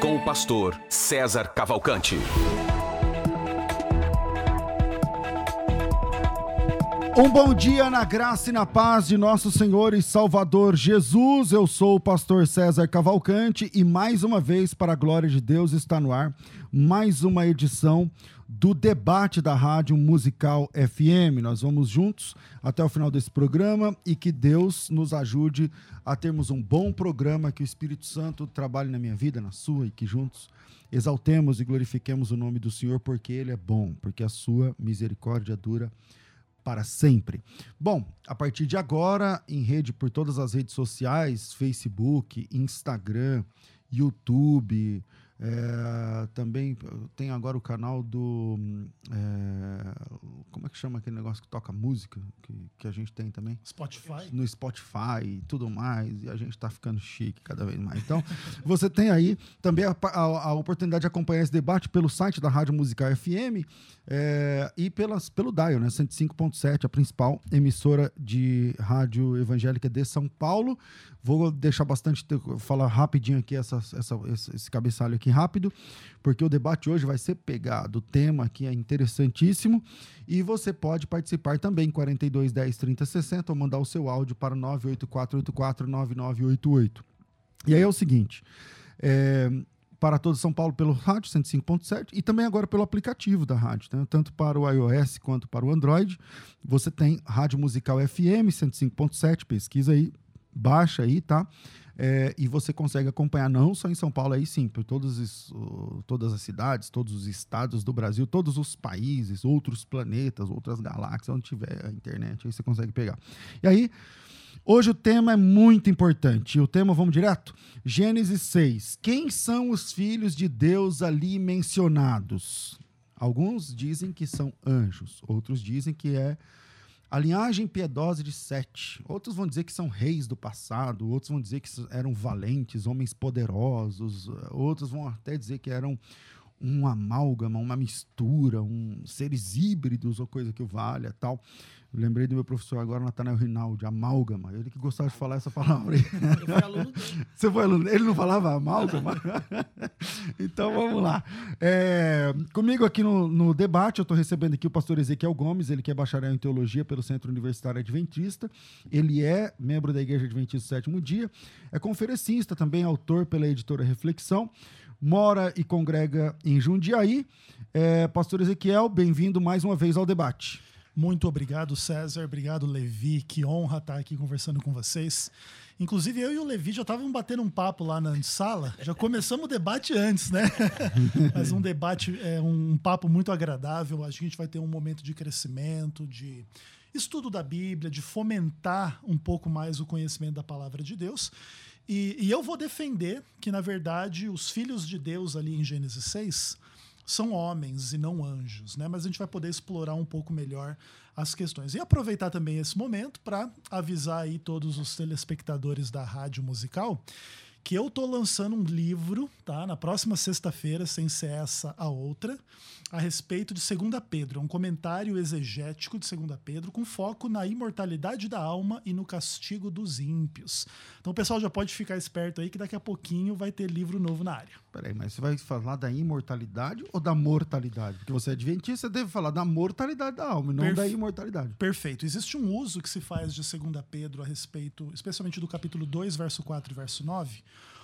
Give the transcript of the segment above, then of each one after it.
Com o pastor César Cavalcante. Um bom dia na graça e na paz de nosso Senhor e Salvador Jesus. Eu sou o pastor César Cavalcante e mais uma vez, para a glória de Deus, está no ar mais uma edição do debate da Rádio Musical FM. Nós vamos juntos até o final desse programa e que Deus nos ajude a termos um bom programa, que o Espírito Santo trabalhe na minha vida, na sua e que juntos exaltemos e glorifiquemos o nome do Senhor porque ele é bom, porque a sua misericórdia dura para sempre. Bom, a partir de agora, em rede por todas as redes sociais, Facebook, Instagram, YouTube, é, também tem agora o canal do. É, como é que chama aquele negócio que toca música? Que, que a gente tem também? Spotify. No Spotify e tudo mais. E a gente está ficando chique cada vez mais. Então, você tem aí também a, a, a, oportunidade de acompanhar esse debate pelo site da Rádio Musical FM é, e pelas, pelo Dial, né? 105.7, a principal emissora de rádio evangélica de São Paulo. Vou deixar bastante, falar rapidinho aqui essa, essa, esse cabeçalho aqui rápido, porque o debate hoje vai ser pegado. O tema aqui é interessantíssimo e você pode participar também, 42 10 30 60, ou mandar o seu áudio para 984849988. E aí é o seguinte, é, para todo São Paulo pelo rádio 105.7 e também agora pelo aplicativo da rádio, né? tanto para o iOS quanto para o Android. Você tem Rádio Musical FM 105.7, pesquisa aí, baixa aí, tá? É, e você consegue acompanhar não só em São Paulo, aí sim, por todos os, todas as cidades, todos os estados do Brasil, todos os países, outros planetas, outras galáxias, onde tiver a internet, aí você consegue pegar. E aí, hoje o tema é muito importante. O tema, vamos direto? Gênesis 6. Quem são os filhos de Deus ali mencionados? Alguns dizem que são anjos, outros dizem que é a linhagem piedosa de Sete. Outros vão dizer que são reis do passado, outros vão dizer que eram valentes, homens poderosos, outros vão até dizer que eram um amálgama, uma mistura, um seres híbridos ou coisa que o valha, tal. Lembrei do meu professor agora, Natanael Rinaldi, amálgama. Ele que gostava de falar essa palavra. Eu fui aluno dele. Você foi aluno Ele não falava amálgama? então vamos lá. É, comigo aqui no, no debate, eu estou recebendo aqui o pastor Ezequiel Gomes, ele que é bacharel em teologia pelo Centro Universitário Adventista. Ele é membro da Igreja Adventista do Sétimo Dia, é conferencista, também autor pela editora Reflexão mora e congrega em Jundiaí. É, Pastor Ezequiel, bem-vindo mais uma vez ao debate. Muito obrigado, César. Obrigado, Levi. Que honra estar aqui conversando com vocês. Inclusive, eu e o Levi já estávamos batendo um papo lá na sala. Já começamos o debate antes, né? Mas um debate, é um papo muito agradável. Acho que a gente vai ter um momento de crescimento, de estudo da Bíblia, de fomentar um pouco mais o conhecimento da palavra de Deus. E, e, eu vou defender que, na verdade, os filhos de Deus ali em Gênesis 6 são homens e não anjos, né? Mas a gente vai poder explorar um pouco melhor as questões. E aproveitar também esse momento para avisar aí todos os telespectadores da rádio musical que eu tô lançando um livro, tá? Na próxima sexta-feira, sem ser essa a outra a respeito de 2 Pedro. É um comentário exegético de 2 Pedro com foco na imortalidade da alma e no castigo dos ímpios. Então o pessoal já pode ficar esperto aí que daqui a pouquinho vai ter livro novo na área. Peraí, mas você vai falar da imortalidade ou da mortalidade? Porque você é adventista, você deve falar da mortalidade da alma, não Perfe... da imortalidade. Perfeito. Existe um uso que se faz de 2 Pedro a respeito, especialmente do capítulo 2, verso 4 e verso 9,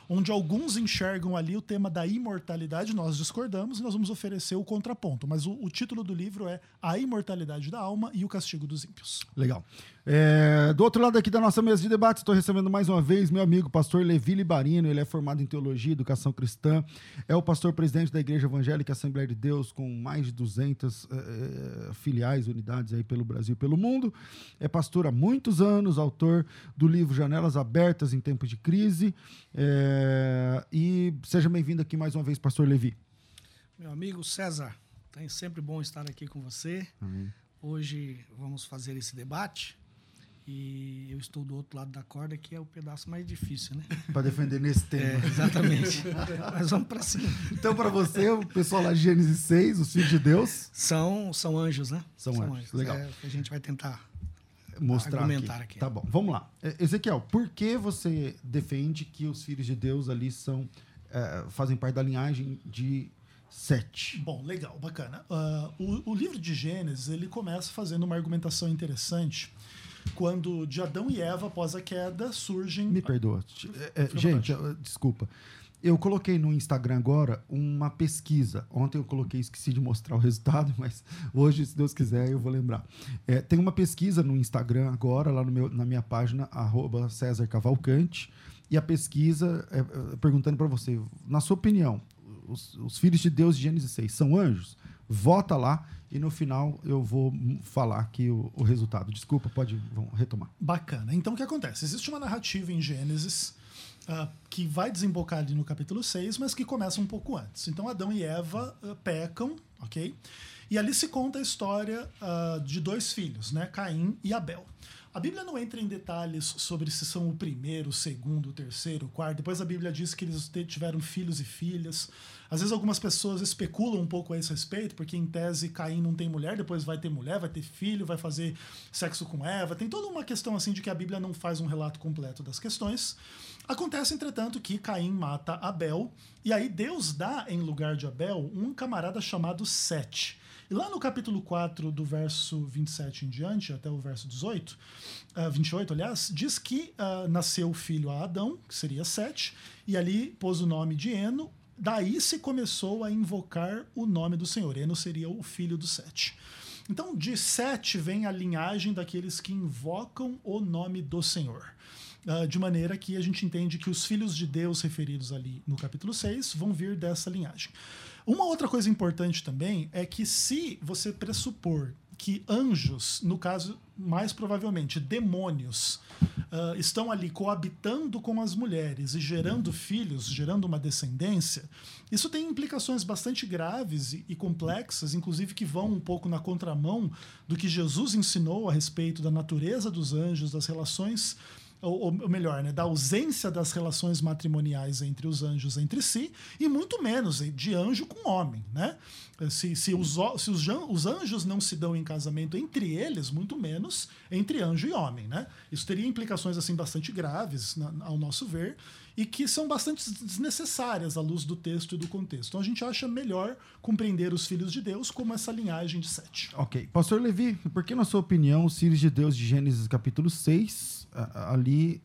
onde alguns enxergam ali o tema da imortalidade, nós discordamos e nós vamos oferecer o contraponto. Mas o, o título do livro é A Imortalidade da Alma e o Castigo dos Ímpios. Legal. É, do outro lado aqui da nossa mesa de debate, estou recebendo mais uma vez meu amigo pastor Levi Libarino. Ele é formado em teologia e educação cristã. É o pastor presidente da Igreja Evangélica Assembleia de Deus, com mais de 200 é, é, filiais, unidades aí pelo Brasil e pelo mundo. É pastor há muitos anos, autor do livro Janelas Abertas em Tempos de Crise. É, e seja bem-vindo aqui mais uma vez, pastor Levi. Meu amigo César, é sempre bom estar aqui com você. Amém. Hoje vamos fazer esse debate e eu estou do outro lado da corda, que é o pedaço mais difícil, né? Para defender nesse tema. É, exatamente. Mas vamos para cima. Então, para você, o pessoal lá de Gênesis 6, os filhos de Deus. São, são anjos, né? São, são anjos. anjos. Legal. É, a gente vai tentar mostrar argumentar aqui. aqui. Tá bom, vamos lá. Ezequiel, por que você defende que os filhos de Deus ali são é, fazem parte da linhagem de Sete. Bom, legal, bacana. Uh, o, o livro de Gênesis ele começa fazendo uma argumentação interessante quando de Adão e Eva, após a queda, surgem. Me perdoa. É, é, gente, eu, desculpa. Eu coloquei no Instagram agora uma pesquisa. Ontem eu coloquei, esqueci de mostrar o resultado, mas hoje, se Deus quiser, eu vou lembrar. É, tem uma pesquisa no Instagram agora, lá meu, na minha página, arroba César Cavalcante, e a pesquisa é, é perguntando para você, na sua opinião, os, os, filhos de Deus de Gênesis 6 são anjos? Vota lá e no final eu vou falar aqui o, o resultado. Desculpa, pode vamos retomar. Bacana. Então o que acontece? Existe uma narrativa em Gênesis uh, que vai desembocar ali no capítulo 6, mas que começa um pouco antes. Então Adão e Eva uh, pecam, ok? E ali se conta a história uh, de dois filhos, né? Caim e Abel. A Bíblia não entra em detalhes sobre se são o primeiro, o segundo, o terceiro, o quarto. Depois a Bíblia diz que eles tiveram filhos e filhas. Às vezes algumas pessoas especulam um pouco a esse respeito, porque em tese Caim não tem mulher, depois vai ter mulher, vai ter filho, vai fazer sexo com Eva. Tem toda uma questão assim de que a Bíblia não faz um relato completo das questões. Acontece, entretanto, que Caim mata Abel, e aí Deus dá em lugar de Abel um camarada chamado Sete. E lá no capítulo 4, do verso 27 em diante, até o verso 18, uh, 28, aliás, diz que uh, nasceu o filho a Adão, que seria Sete, e ali pôs o nome de Eno. Daí se começou a invocar o nome do Senhor. Eno seria o filho do Sete. Então, de Sete vem a linhagem daqueles que invocam o nome do Senhor. Uh, de maneira que a gente entende que os filhos de Deus referidos ali no capítulo 6 vão vir dessa linhagem. Uma outra coisa importante também é que se você pressupor que anjos, no caso, mais provavelmente demônios, uh, estão ali coabitando com as mulheres e gerando filhos, gerando uma descendência, isso tem implicações bastante graves e, e complexas, inclusive que vão um pouco na contramão do que Jesus ensinou a respeito da natureza dos anjos, das relações ou, ou, melhor, né, da ausência das relações matrimoniais entre os anjos entre si, e muito menos de anjo com homem. Né? Se, se, os, se os, os anjos não se dão em casamento entre eles, muito menos entre anjo e homem. Né? Isso teria implicações assim bastante graves, na, ao nosso ver, e que são bastante desnecessárias à luz do texto e do contexto. Então a gente acha melhor compreender os filhos de Deus como essa linhagem de sete. Ok. Pastor Levi, por que, na sua opinião, os filhos de Deus de Gênesis capítulo 6, ali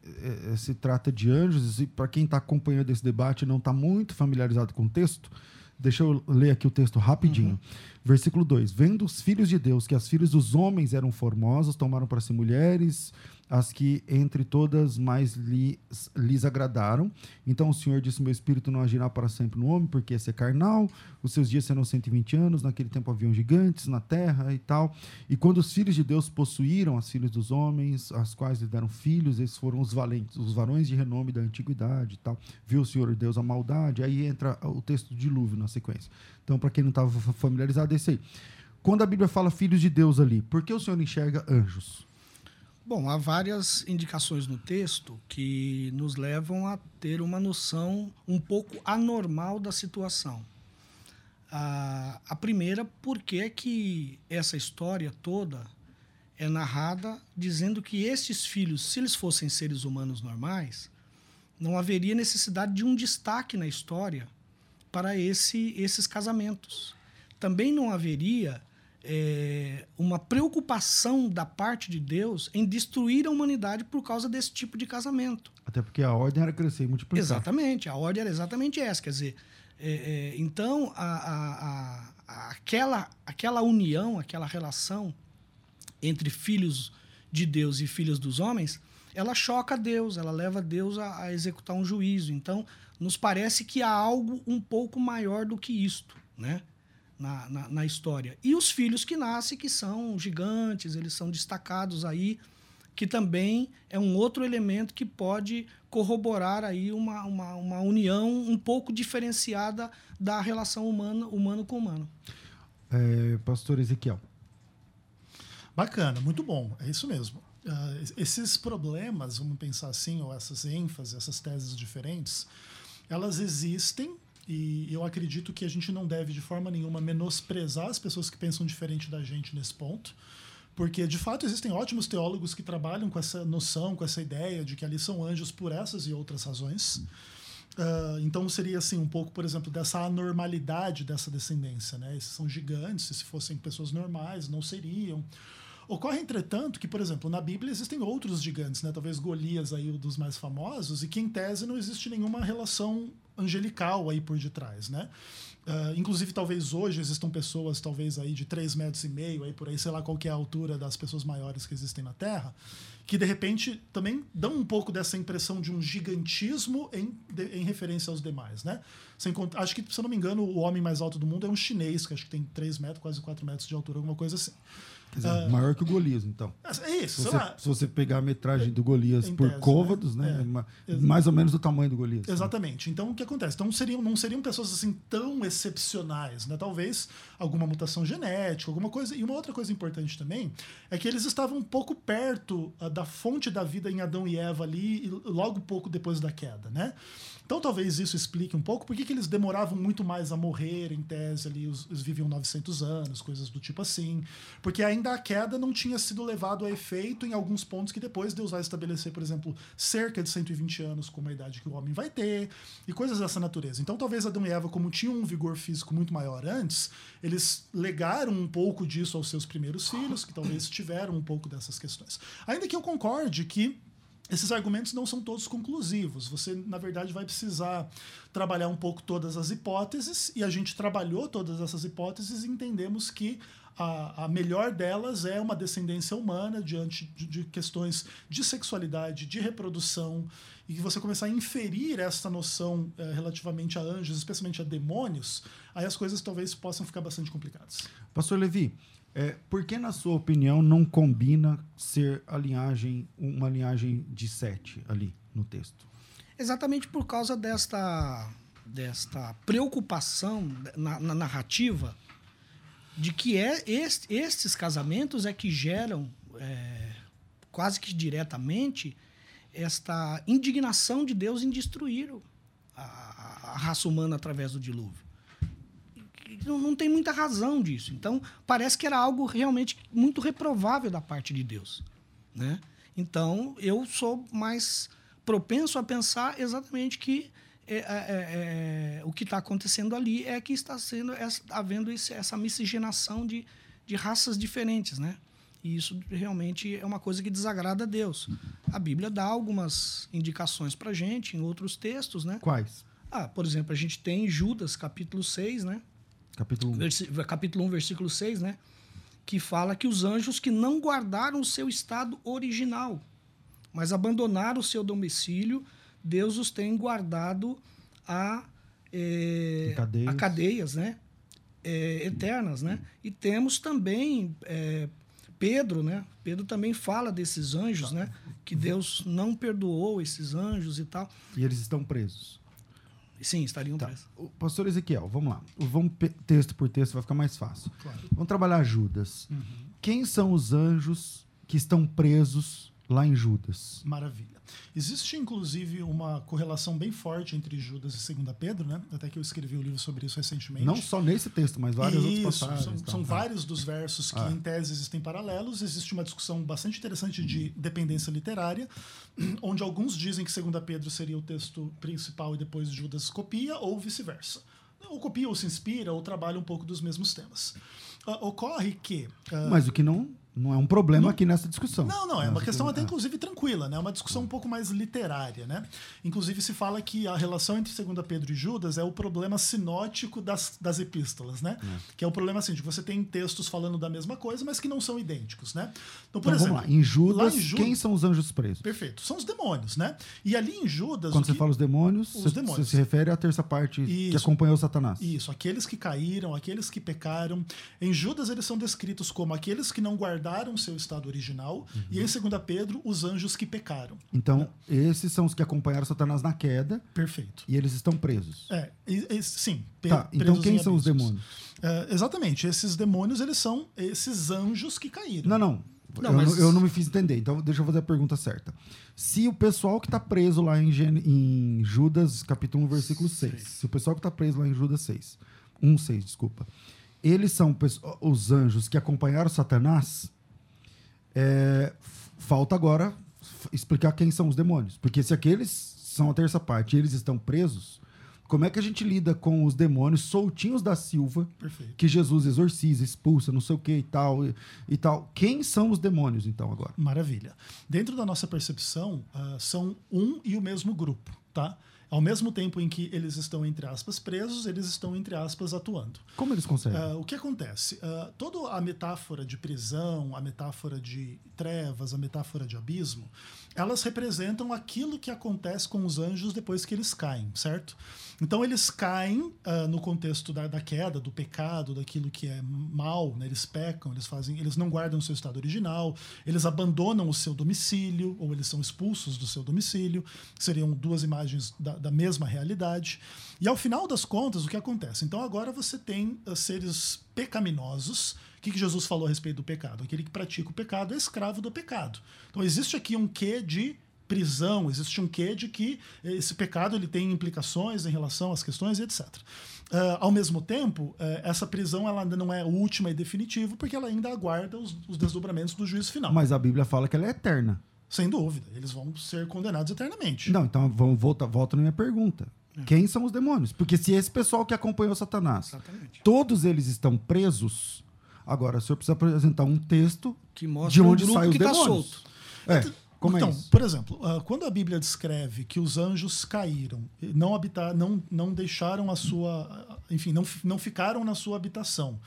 é, se trata de anjos, e para quem está acompanhando esse debate e não está muito familiarizado com o texto, deixa eu ler aqui o texto rapidinho. Uhum. Versículo 2: Vendo os filhos de Deus que as filhas dos homens eram formosas, tomaram para si mulheres as que entre todas mais lhes, lhes agradaram. Então o Senhor disse: Meu espírito não agirá para sempre no homem, porque esse é carnal. Os seus dias serão 120 anos. Naquele tempo haviam gigantes na terra e tal. E quando os filhos de Deus possuíram as filhas dos homens, as quais lhe deram filhos, esses foram os valentes, os varões de renome da antiguidade e tal. Viu o Senhor Deus a maldade. Aí entra o texto do dilúvio na sequência. Então, para quem não estava familiarizado, é esse aí. Quando a Bíblia fala filhos de Deus ali, por que o Senhor enxerga anjos? Bom, há várias indicações no texto que nos levam a ter uma noção um pouco anormal da situação. A, a primeira, porque é que essa história toda é narrada dizendo que estes filhos, se eles fossem seres humanos normais, não haveria necessidade de um destaque na história para esse, esses casamentos. Também não haveria é, uma preocupação da parte de Deus em destruir a humanidade por causa desse tipo de casamento. Até porque a ordem era crescer e multiplicar. Exatamente, a ordem era exatamente essa. Quer dizer, é, é, então a, a, a, aquela, aquela união, aquela relação entre filhos de Deus e filhas dos homens, ela choca Deus, ela leva Deus a, a executar um juízo. Então, nos parece que há algo um pouco maior do que isto, né? Na, na, na, história. E os filhos que nascem, que são gigantes, eles são destacados aí, que também é um outro elemento que pode corroborar aí uma, uma, uma união um pouco diferenciada da relação humana, humano com humano. É, Pastor Ezequiel. Bacana, muito bom, é isso mesmo. Uh, esses problemas, vamos pensar assim, ou essas ênfases, essas teses diferentes, elas existem e eu acredito que a gente não deve de forma nenhuma menosprezar as pessoas que pensam diferente da gente nesse ponto. Porque, de fato, existem ótimos teólogos que trabalham com essa noção, com essa ideia de que ali são anjos por essas e outras razões. Uh, então seria assim um pouco, por exemplo, dessa anormalidade dessa descendência, né? Esses são gigantes, se fossem pessoas normais, não seriam. Ocorre, entretanto, que, por exemplo, na Bíblia existem outros gigantes, né? talvez Golias aí, um dos mais famosos, e que em tese não existe nenhuma relação angelical aí por detrás, né? Uh, inclusive, talvez hoje existam pessoas, talvez aí de 3 metros e meio, aí por aí, sei lá qual que é a altura das pessoas maiores que existem na Terra, que de repente também dão um pouco dessa impressão de um gigantismo em, de, em referência aos demais, né? Sem, acho que, se eu não me engano, o homem mais alto do mundo é um chinês, que acho que tem 3 metros, quase 4 metros de altura, alguma coisa assim. Quer dizer, uh, maior que o Golias, então. É isso, se você, se você pegar a metragem do Golias por tese, né? côvados, né? né? É. Mais ou menos o tamanho do Golias. Exatamente. Né? Então, o que acontece? Então, seriam, não seriam pessoas assim tão excepcionais, né? Talvez alguma mutação genética, alguma coisa. E uma outra coisa importante também é que eles estavam um pouco perto uh, da fonte da vida em Adão e Eva ali, logo pouco depois da queda, né? Então talvez isso explique um pouco por que eles demoravam muito mais a morrer, em tese, ali, os, eles viviam 900 anos, coisas do tipo assim. Porque ainda a queda não tinha sido levado a efeito em alguns pontos que depois Deus vai estabelecer, por exemplo, cerca de 120 anos como a idade que o homem vai ter, e coisas dessa natureza. Então talvez Adão e Eva, como tinham um vigor físico muito maior antes, eles legaram um pouco disso aos seus primeiros filhos, que talvez tiveram um pouco dessas questões. Ainda que eu concorde que esses argumentos não são todos conclusivos. Você, na verdade, vai precisar trabalhar um pouco todas as hipóteses, e a gente trabalhou todas essas hipóteses e entendemos que a, a melhor delas é uma descendência humana diante de, de, questões de sexualidade, de reprodução, e que você começar a inferir essa noção é, relativamente a anjos, especialmente a demônios, aí as coisas talvez possam ficar bastante complicadas. Pastor Levi, é, por que, na sua opinião, não combina ser a linhagem, uma linhagem de sete ali no texto? Exatamente por causa desta, desta preocupação na, na narrativa de que é est, estes casamentos é que geram é, quase que diretamente esta indignação de Deus em destruir a, a raça humana através do dilúvio não, não tem muita razão disso. Então, parece que era algo realmente muito reprovável da parte de Deus. Né? Então, eu sou mais propenso a pensar exatamente que é, é, é, é o que está acontecendo ali é que está sendo essa, havendo esse, essa miscigenação de, de raças diferentes, né? E isso realmente é uma coisa que desagrada a Deus. A Bíblia dá algumas indicações para gente em outros textos, né? Quais? Ah, por exemplo, a gente tem Judas, capítulo 6, né? Capítulo 1. capítulo 1, versículo 6, né? Que fala que os anjos que não guardaram o seu estado original, mas abandonaram o seu domicílio, Deus os tem guardado a, é, cadeias. a cadeias, né? É, eternas, né? E temos também é, Pedro, né? Pedro também fala desses anjos, né? Que Deus não perdoou esses anjos e tal. E eles estão presos. Sim, estariam tá. O pastor Ezequiel, vamos lá. Vamos texto por texto, vai ficar mais fácil. Claro. Vamos trabalhar Judas. Uhum. Quem são os anjos que estão presos lá em Judas? Maravilha. Existe, inclusive, uma correlação bem forte entre Judas e 2 Pedro, né? Até que eu escrevi um livro sobre isso recentemente. Não só nesse texto, mas vários isso, outros passagens. São, são tá. vários dos versos que, ah. em tese, existem paralelos. Existe uma discussão bastante interessante de dependência literária, onde alguns dizem que 2 Pedro seria o texto principal e depois Judas copia, ou vice-versa. Ou copia, ou se inspira, ou trabalha um pouco dos mesmos temas. Uh, ocorre que. Uh, mas o que não não é um problema aqui nessa discussão. Não, não, é uma questão até é. inclusive tranquila, né? É uma discussão um pouco mais literária, né? Inclusive se fala que a relação entre 2 Pedro e Judas é o problema sinótico das, das epístolas, né? Que é o problema assim, de que você tem textos falando da mesma coisa, mas que não são idênticos, né? Então, por Então, exemplo, vamos lá. Em Judas, lá em Judas- quem são os anjos presos? Perfeito. São os demônios, né? E ali em Judas. Quando você que- fala os demônios, Os você, demônios. você se refere à terça parte que Isso. acompanhou Satanás. Isso, aqueles que caíram, aqueles que pecaram. Em Judas, eles são descritos como aqueles que não guardaram seu estado original. Uhum. E em 2 Pedro, os anjos que pecaram. Então, esses são os que acompanharam Satanás na queda Perfeito. e eles estão presos. É, e- e- sim. Tá, então quem em são os demônios? É, exatamente, esses demônios, eles são esses anjos que caíram. Não, não. Não, eu, mas- não eu não me fiz entender. Então, deixa eu fazer a pergunta certa. Se o pessoal que está preso lá em, Gene- em Judas, capítulo 1, versículo 6. Se o pessoal que está preso lá em Judas 6. 1, 6, desculpa. Eles são os anjos que acompanharam Satanás. é, falta agora explicar quem são os demônios. Porque se aqueles são a terça parte e eles estão presos, como é que a gente lida com os demônios soltinhos da Silva Perfeito. que Jesus exorciza, expulsa, não sei o que e tal e, e tal. Quem são os demônios então agora? Maravilha. Dentro da nossa percepção, ah, são um e o mesmo grupo, tá? Ao mesmo tempo em que eles estão, entre aspas, presos, eles estão, entre aspas, atuando. Como eles conseguem? Ah, o que acontece? Ah, toda a metáfora de prisão, a metáfora de trevas, a metáfora de abismo, elas representam aquilo que acontece com os anjos depois que eles caem, certo? Então eles caem ah, no contexto da, da queda, do pecado, daquilo que é mal, né? eles pecam, eles fazem, eles não guardam o seu estado original, eles abandonam o seu domicílio ou eles são expulsos do seu domicílio, seriam duas imagens da, da mesma realidade. E ao final das contas, o que acontece? Então agora você tem ah, seres pecaminosos. O que, que Jesus falou a respeito do pecado? Aquele que pratica o pecado é escravo do pecado. Então existe aqui um quê de prisão, existe um quê de que esse pecado ele tem implicações em relação às questões e etc. Ah, ao mesmo tempo, eh, essa prisão ela ainda não é última e definitiva, porque ela ainda aguarda os, os desdobramentos do juízo final. Mas a Bíblia fala que ela é eterna. Sem dúvida, eles vão ser condenados eternamente. Não, então vamos voltar, volta na minha pergunta. Quem são os demônios? Porque se esse pessoal que acompanhou Satanás, Exatamente. todos eles estão presos, agora o senhor precisa apresentar um texto Que mostra de um onde grupo saem os que tá demônios. solto. É, como então, é isso? por exemplo, ah, quando a Bíblia descreve que os anjos caíram, e não habitar, não, não deixaram a sua, enfim, não, não ficaram na sua habitação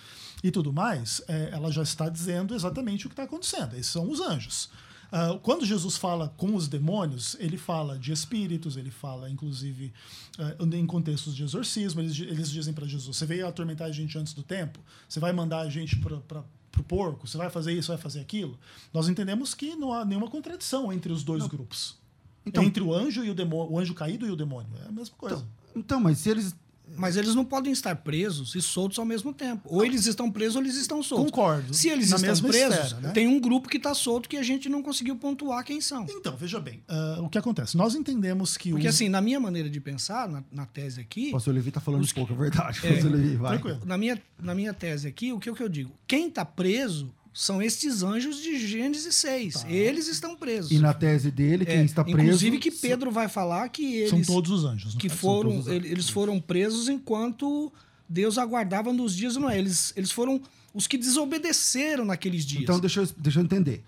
e tudo mais, eh, ela já está dizendo exatamente o que está acontecendo. Esses são os anjos. Ah, quando Jesus fala com os demônios, ele fala de espíritos, ele fala, inclusive, ah, em contextos de exorcismo. Eles, eles dizem para Jesus: Você veio atormentar a gente antes do tempo? Você vai mandar a gente para pro porco, você vai fazer isso, vai fazer aquilo. Nós entendemos que não há nenhuma contradição entre os dois grupos. Então- entre o anjo e o demônio, o anjo caído e o demônio. É a mesma coisa. Então, mas se eles. Mas eles não podem estar presos e soltos ao mesmo tempo. Ou eles estão presos ou eles estão soltos. Concordo. Se eles Na estão mesma presos, esfera, né? tem um grupo que está solto que a gente não conseguiu pontuar quem são. Então, veja bem, ah, o que acontece? Nós entendemos que Porque os... assim, na minha maneira de pensar, na, na tese aqui, O pastor Levi tá falando Os um pouco, é verdade. Pastor Levi, vai. Tranquilo. na minha, na minha tese aqui, o que, o que eu digo? Quem está preso são estes anjos de Gênesis 6. Eles estão presos. E na tese dele, quem É, está preso. Inclusive que Pedro vai falar que eles, São todos os anjos. no que foram, todos os ele- eles foram presos enquanto Deus aguardava nos dias do Noé. Eles, eles foram os que desobedeceram naqueles dias. Então, deixa eu, deixa eu entender.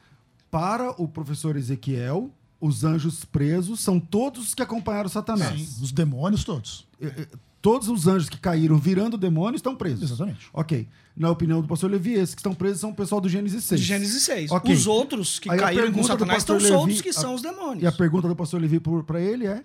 Para o professor Ezequiel, os anjos presos são todos os que acompanharam Satanás. Sim, os demônios todos. Eh, eh, Todos os anjos que caíram virando demônio estão presos. Exatamente. Ok. Na opinião do pastor Levi, esses que estão presos são o pessoal do Gênesis 6. de Gênesis 6. Ok. Os outros que Aí caíram com Satanás estão pastor soltos, Levi- que a- são os demônios. E a pergunta do pastor Levi para ele é: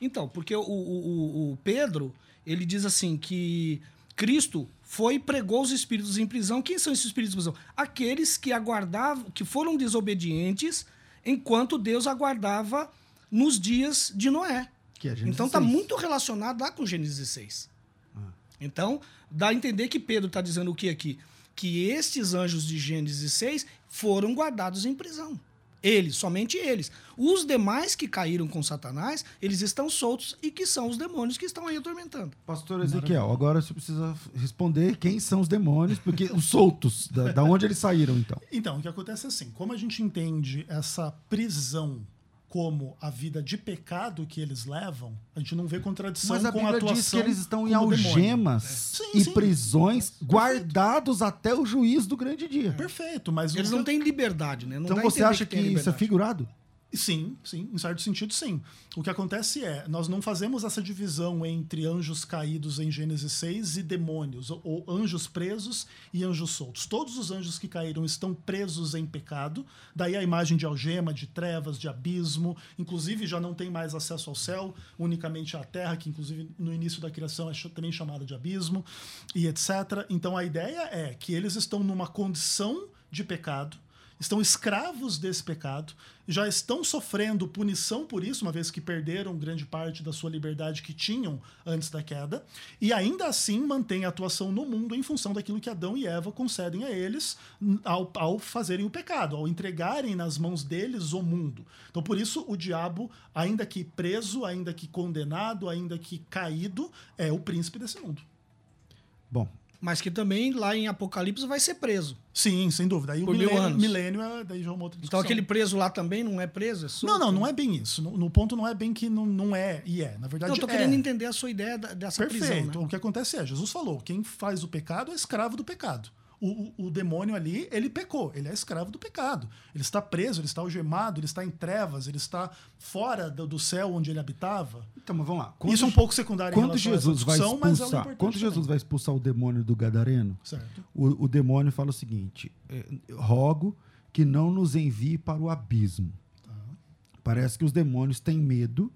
Então, porque o, o, o- o Pedro, ele diz assim que Cristo foi e pregou os espíritos em prisão. Quem são esses espíritos em prisão? Aqueles que aguardavam, que foram desobedientes enquanto Deus aguardava nos dias de Noé. Que é então está 6. muito relacionado lá com Gênesis 6. Ah. Então, dá a entender que Pedro está dizendo o que aqui? Que estes anjos de Gênesis 6 foram guardados em prisão. Eles, somente eles. Os demais que caíram com Satanás, eles estão soltos e que são os demônios que estão aí atormentando. Pastor Ezequiel, agora você precisa responder quem são os demônios, porque os soltos, da, da onde eles saíram, então. Então, o que acontece é assim, como a gente entende essa prisão como a vida de pecado que eles levam, a gente não vê contradição Mas a com a Bíblia atuação diz que eles estão em como demônio. algemas Sim, e sim. prisões, guardados até o juízo do grande dia. Perfeito, mas Eles não têm liberdade, né? Não Então você acha que, tem isso é figurado? Sim, sim, em certo sentido, sim. O que acontece é, nós não fazemos essa divisão entre anjos caídos em Gênesis 6 e demônios, ou, anjos presos e anjos soltos. Todos os anjos que caíram estão presos em pecado, daí a imagem de algema, de trevas, de abismo, inclusive já não tem mais acesso ao céu, unicamente à terra, que inclusive no início da criação é também chamada de abismo, e etc. Então a ideia é que eles estão numa condição de pecado, estão escravos desse pecado, já estão sofrendo punição por isso, uma vez que perderam grande parte da sua liberdade que tinham antes da queda, e ainda assim mantêm a atuação no mundo em função daquilo que Adão e Eva concedem a eles ao, ao fazerem o pecado, ao entregarem nas mãos deles o mundo. Então, por isso, o diabo, ainda que preso, ainda que condenado, ainda que caído, é o príncipe desse mundo. Bom, Mas que também lá em Apocalipse vai ser preso. Sim, sem dúvida. Aí o Por mil milênio, milênio é daí já é uma outra Então discussão. aquele preso lá também não é preso? É? Não, não, não é bem isso. No, no ponto não é bem que não, não é e é. Na verdade, Não, eu tô é. querendo entender a sua ideia da- dessa Perfeito. prisão. Né? O que acontece é, Jesus falou, quem faz o pecado é escravo do pecado. O, o, demônio ali, ele pecou, ele é escravo do pecado. Ele está preso, ele está algemado, ele está em trevas, ele está fora do, do céu onde ele habitava. então mas vamos lá. Isso é um pouco secundário Quando Jesus vai é expulsar, importante quando Jesus também. vai expulsar o demônio do gadareno, Certo. o, o demônio fala o seguinte: é, rogo que não nos envie para o abismo. Tá. Parece que os demônios têm medo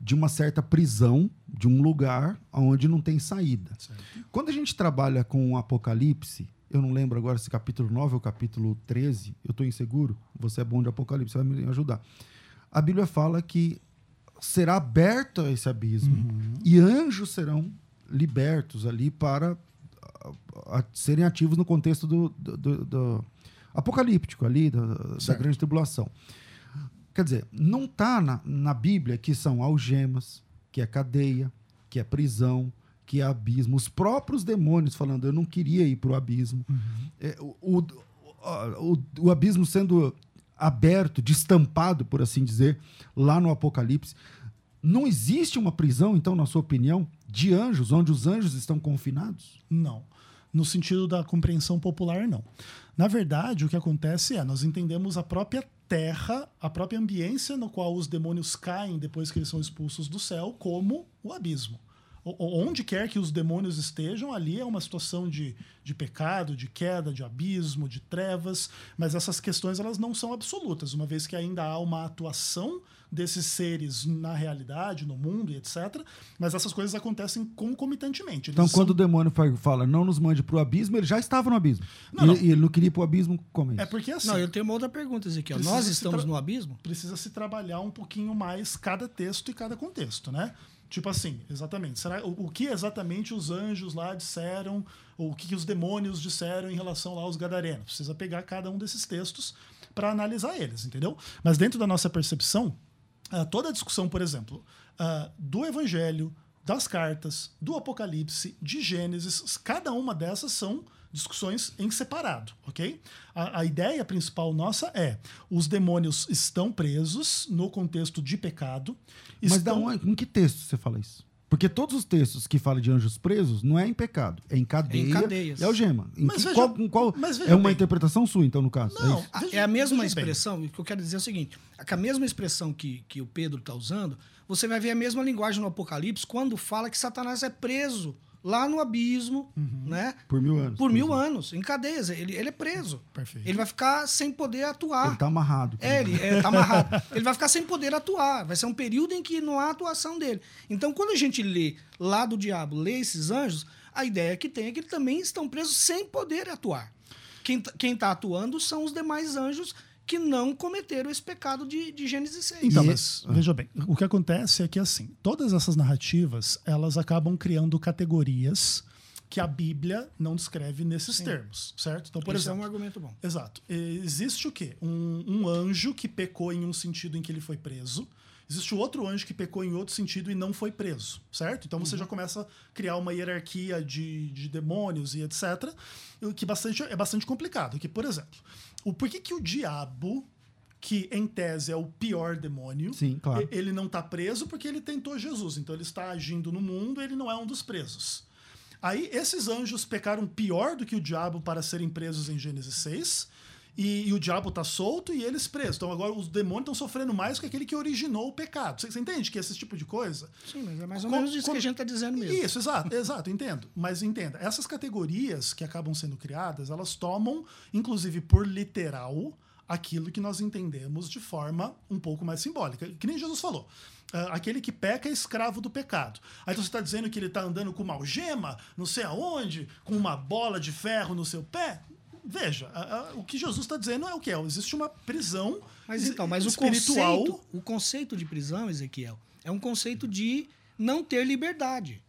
de uma certa prisão, de um lugar onde não tem saída. Certo. Quando a gente trabalha com o Apocalipse, eu não lembro agora se capítulo 9 ou capítulo 13, eu estou inseguro, você é bom de Apocalipse, você vai me ajudar. A Bíblia fala que será aberto esse abismo e anjos serão libertos ali para a- a- serem ativos no contexto do, do- do- do apocalíptico ali, da, da grande tribulação. Quer dizer, não está na, na Bíblia que são algemas, que é cadeia, que é prisão, que é abismo. Os próprios demônios falando, eu não queria ir para o abismo. É, o, o, o, o abismo sendo aberto, destampado, por assim dizer, lá no Apocalipse. Não existe uma prisão, então, na sua opinião, de anjos, onde os anjos estão confinados? Não. No sentido da compreensão popular, não. Na verdade, o que acontece é, nós entendemos a própria terra, a própria ambiência no qual os demônios caem depois que eles são expulsos do céu, como o abismo. Onde quer que os demônios estejam, ali é uma situação de, de pecado, de queda, de abismo, de trevas, mas essas questões elas não são absolutas, uma vez que ainda há uma atuação desses seres na realidade, no mundo e etc. Mas essas coisas acontecem concomitantemente. Eles Então, são- quando o demônio fa- fala, não nos mande para o abismo, ele já estava no abismo. Não, e, não. e ele não queria ir para o abismo, como isso? É porque assim. Não, eu tenho uma outra pergunta, Ezequiel. Nós estamos tra- no abismo? precisa se trabalhar um pouquinho mais cada texto e cada contexto, né? Tipo assim, exatamente. Será, o, o que exatamente os anjos lá disseram, ou o que, os demônios disseram em relação lá aos gadarenos? Precisa pegar cada um desses textos para analisar eles, entendeu? Mas dentro da nossa percepção, ah, toda a discussão, por exemplo, ah, do Evangelho, das cartas, do Apocalipse, de Gênesis, cada uma dessas são discussões em separado, ok? A, a ideia principal nossa é os demônios estão presos no contexto de pecado. Mas estão... da onde, em que texto você fala isso? Porque todos os textos que falam de anjos presos não é em pecado, é em cadeia cadeias. e algema. Em Mas que- veja- qual, em qual- mas veja é uma bem. interpretação sua, então, no caso? Não, É isso? Veja- é a mesma expressão, o que eu quero dizer é o seguinte: é que a mesma expressão que, que o Pedro está usando, você vai ver a mesma linguagem no Apocalipse quando fala que Satanás é preso lá no abismo, Uhum. né? Por mil anos. Por mil exemplo. anos, em cadeias. Ele, ele é preso. Perfeito. Ele vai ficar sem poder atuar. Ele está amarrado. É, ele é, tá amarrado. ele vai ficar sem poder atuar. Vai ser um período em que não há atuação dele. Então, quando a gente lê lá do diabo, lê esses anjos, a ideia que tem é que eles também estão presos sem poder atuar. Quem, tá- quem está atuando são os demais anjos que não cometeram esse pecado de, de Gênesis 6. Então, mas veja bem, o que acontece é que assim, todas essas narrativas, elas acabam criando categorias que a Bíblia não descreve nesses termos, certo? Então, por Esse exemplo, é um argumento bom. Exato. Existe o quê? Um, um anjo que pecou em um sentido em que ele foi preso. Existe outro anjo que pecou em outro sentido e não foi preso, certo? Então você já começa a criar uma hierarquia de, de demônios e etc. O que bastante, é bastante complicado. Que, por exemplo, o, por que, que o diabo que em tese é o pior demônio. Sim, claro. Ele não está preso porque ele tentou Jesus, então ele está agindo no mundo, ele não é um dos presos. Aí esses anjos pecaram pior do que o diabo para serem presos em Gênesis 6. E, e o diabo está solto e eles presos. Então agora os demônios estão sofrendo mais que aquele que originou o pecado. Você, você entende que esse tipo de coisa? Sim, mas é mais ou Co- menos isso co- que a gente está dizendo mesmo. Isso, exato, exato, entendo. Mas entenda, essas categorias que acabam sendo criadas, elas tomam, inclusive por literal, aquilo que nós entendemos de forma um pouco mais simbólica. Que nem Jesus falou. ah, aquele que peca é escravo do pecado. Aí então você está dizendo que ele está andando com uma algema, não sei aonde, com uma bola de ferro no seu pé? Veja, ah, ah, o que Jesus está dizendo é o que? Existe uma prisão Mas então, mas o espiritual. conceito, o conceito de prisão, Ezequiel, é um conceito de não ter liberdade.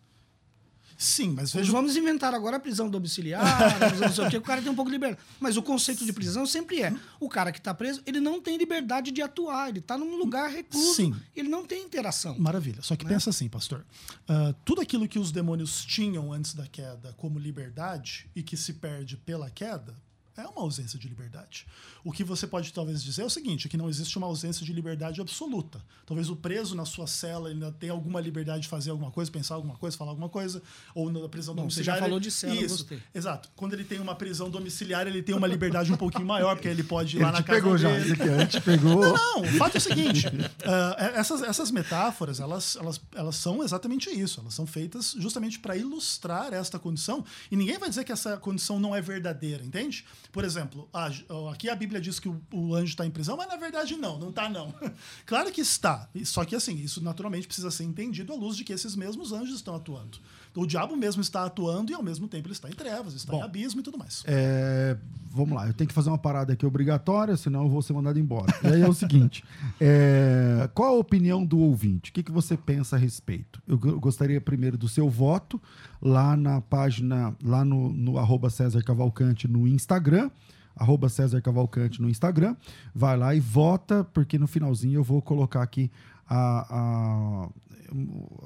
Sim, mas Nós veja. vamos inventar agora a prisão domiciliar, a não sei o quê, o cara tem um pouco de liberdade. Mas o conceito de prisão sempre é: o cara que está preso, ele não tem liberdade de atuar, ele está num lugar recluso, Sim. ele não tem interação. Maravilha. Só que pensa assim, pastor. Ah, tudo aquilo que os demônios tinham antes da queda como liberdade e que se perde pela queda é uma ausência de liberdade. O que você pode talvez dizer é o seguinte, é que não existe uma ausência de liberdade absoluta. Talvez o preso na sua cela ainda tenha alguma liberdade de fazer alguma coisa, pensar alguma coisa, falar alguma coisa, ou na prisão Bom, você domiciliar. já falou de cela, Isso, gostei. Exato. Quando ele tem uma prisão domiciliar, ele tem uma liberdade um pouquinho maior, porque ele pode ir lá Ele na te casa pegou já, dele. Ezequiel, ele te pegou. Não, o fato é o seguinte: ah, essas, essas metáforas, elas, elas, elas são exatamente isso. Elas são feitas justamente para ilustrar esta condição. E ninguém vai dizer que essa condição não é verdadeira, entende? Por exemplo, a- aqui a Bíblia diz que o, o anjo está em prisão, mas na verdade não, não está não. claro que está. Só que assim, isso naturalmente precisa ser entendido à luz de que esses mesmos anjos estão atuando. O diabo mesmo está atuando e ao mesmo tempo ele está em trevas, está em abismo e tudo mais. É, vamos lá, eu tenho que fazer uma parada aqui obrigatória, senão eu vou ser mandado embora. E aí é o seguinte: é, qual a opinião do ouvinte? O que, que você pensa a respeito? Eu, go- gostaria primeiro do seu voto lá na página, lá no, no arroba César Cavalcante no Instagram. Arroba César Cavalcante no Instagram. Vai lá e vota, porque no finalzinho eu vou colocar aqui a- a-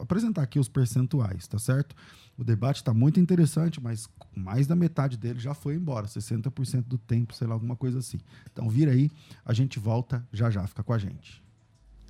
apresentar aqui os percentuais, tá certo? O debate está muito interessante, mas mais da metade dele já foi embora, 60% do tempo, sei lá, alguma coisa assim. Então vira aí, a gente volta já já, fica com a gente.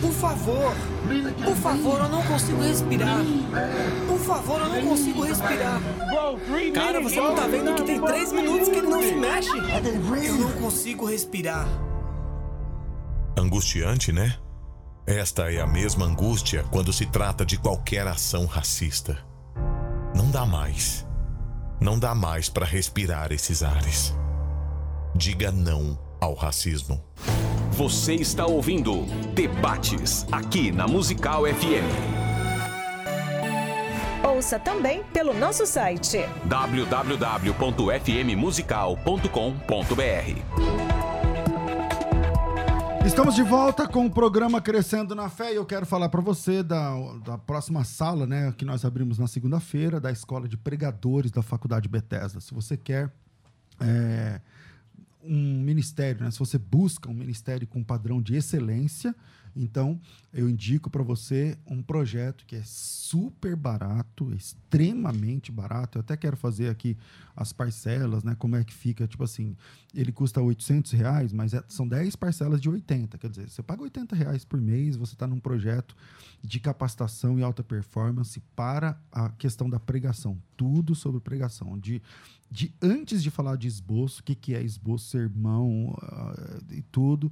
Por favor. Por favor, eu não consigo respirar. Por favor, eu não consigo respirar. Cara, você não tá vendo que tem três minutos que ele não se mexe? Eu não consigo respirar. Angustiante, né? Esta é a mesma angústia quando se trata de qualquer ação racista. Não dá mais. Não dá mais para respirar esses ares. Diga não ao racismo. Você está ouvindo Debates aqui na Musical FM. Ouça também pelo nosso site. www.fmmusical.com.br. Estamos de volta com o programa Crescendo na Fé e eu quero falar para você da, da próxima sala, né, que nós abrimos na segunda-feira, da Escola de Pregadores da Faculdade Bethesda. Se você quer é, um ministério, né, se você busca um ministério com padrão de excelência, então eu indico para você um projeto que é super barato, extremamente barato. Eu até quero fazer aqui as parcelas, né? Como é que fica? Tipo assim, ele custa 800 reais, mas é- são 10 parcelas de 80. Quer dizer, você paga 80 reais por mês, você está num projeto de capacitação e alta performance para a questão da pregação. Tudo sobre pregação. De, de antes de falar de esboço, o que, que é esboço, sermão ah, e tudo.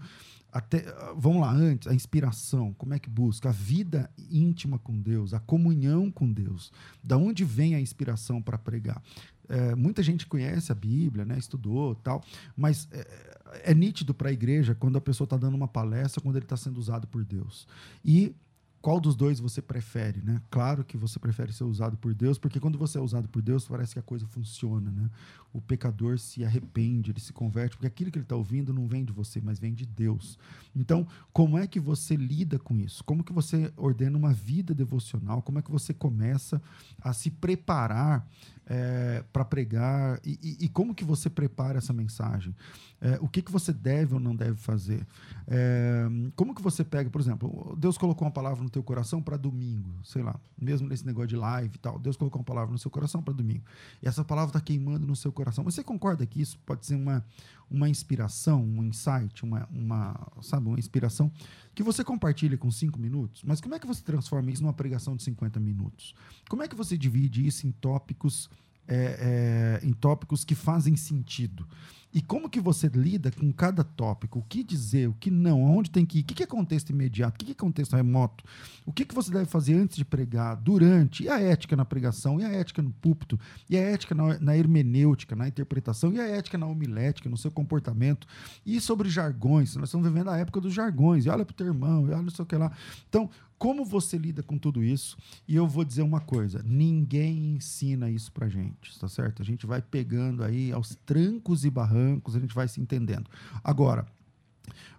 Até, ah, vamos lá, antes, a inspiração, como é que busca? A vida íntima com Deus, a comunhão com Deus. Da onde vem a inspiração para pregar? É, muita gente conhece a Bíblia, né, estudou tal, mas é, é nítido para a igreja quando a pessoa está dando uma palestra, quando ele está sendo usado por Deus. E qual dos dois você prefere, né? Claro que você prefere ser usado por Deus, porque quando você é usado por Deus, parece que a coisa funciona, né? O pecador se arrepende, ele se converte, porque aquilo que ele está ouvindo não vem de você, mas vem de Deus. Então, como é que você lida com isso? Como que você ordena uma vida devocional? Como é que você começa a se preparar é, para pregar e, e, e, como que você prepara essa mensagem? É, o que, que você deve ou não deve fazer? É, como que você pega, por exemplo, Deus colocou uma palavra no teu coração para domingo, sei lá, mesmo nesse negócio de live e tal, Deus colocou uma palavra no seu coração para domingo. E essa palavra está queimando no seu coração. Você concorda que isso pode ser uma, uma inspiração, um insight, uma, uma, sabe, uma inspiração que você compartilha com cinco minutos? Mas como é que você transforma isso numa pregação de 50 minutos? Como é que você divide isso em tópicos é, é, em tópicos que fazem sentido. E como que você lida com cada tópico? O que dizer, o que não, aonde tem que ir, o que é contexto imediato, o que é contexto remoto, o que, que você deve fazer antes de pregar, durante, e a ética na pregação, e a ética no púlpito, e a ética na, na hermenêutica, na interpretação, e a ética na homilética, no seu comportamento, e sobre jargões. Nós estamos vivendo a época dos jargões, e olha para o teu irmão, e olha não sei o que lá. Então, como você lida com tudo isso? E eu vou dizer uma coisa: ninguém ensina isso pra gente, tá certo? A gente vai pegando aí aos trancos e barrancos, a gente vai se entendendo. Agora,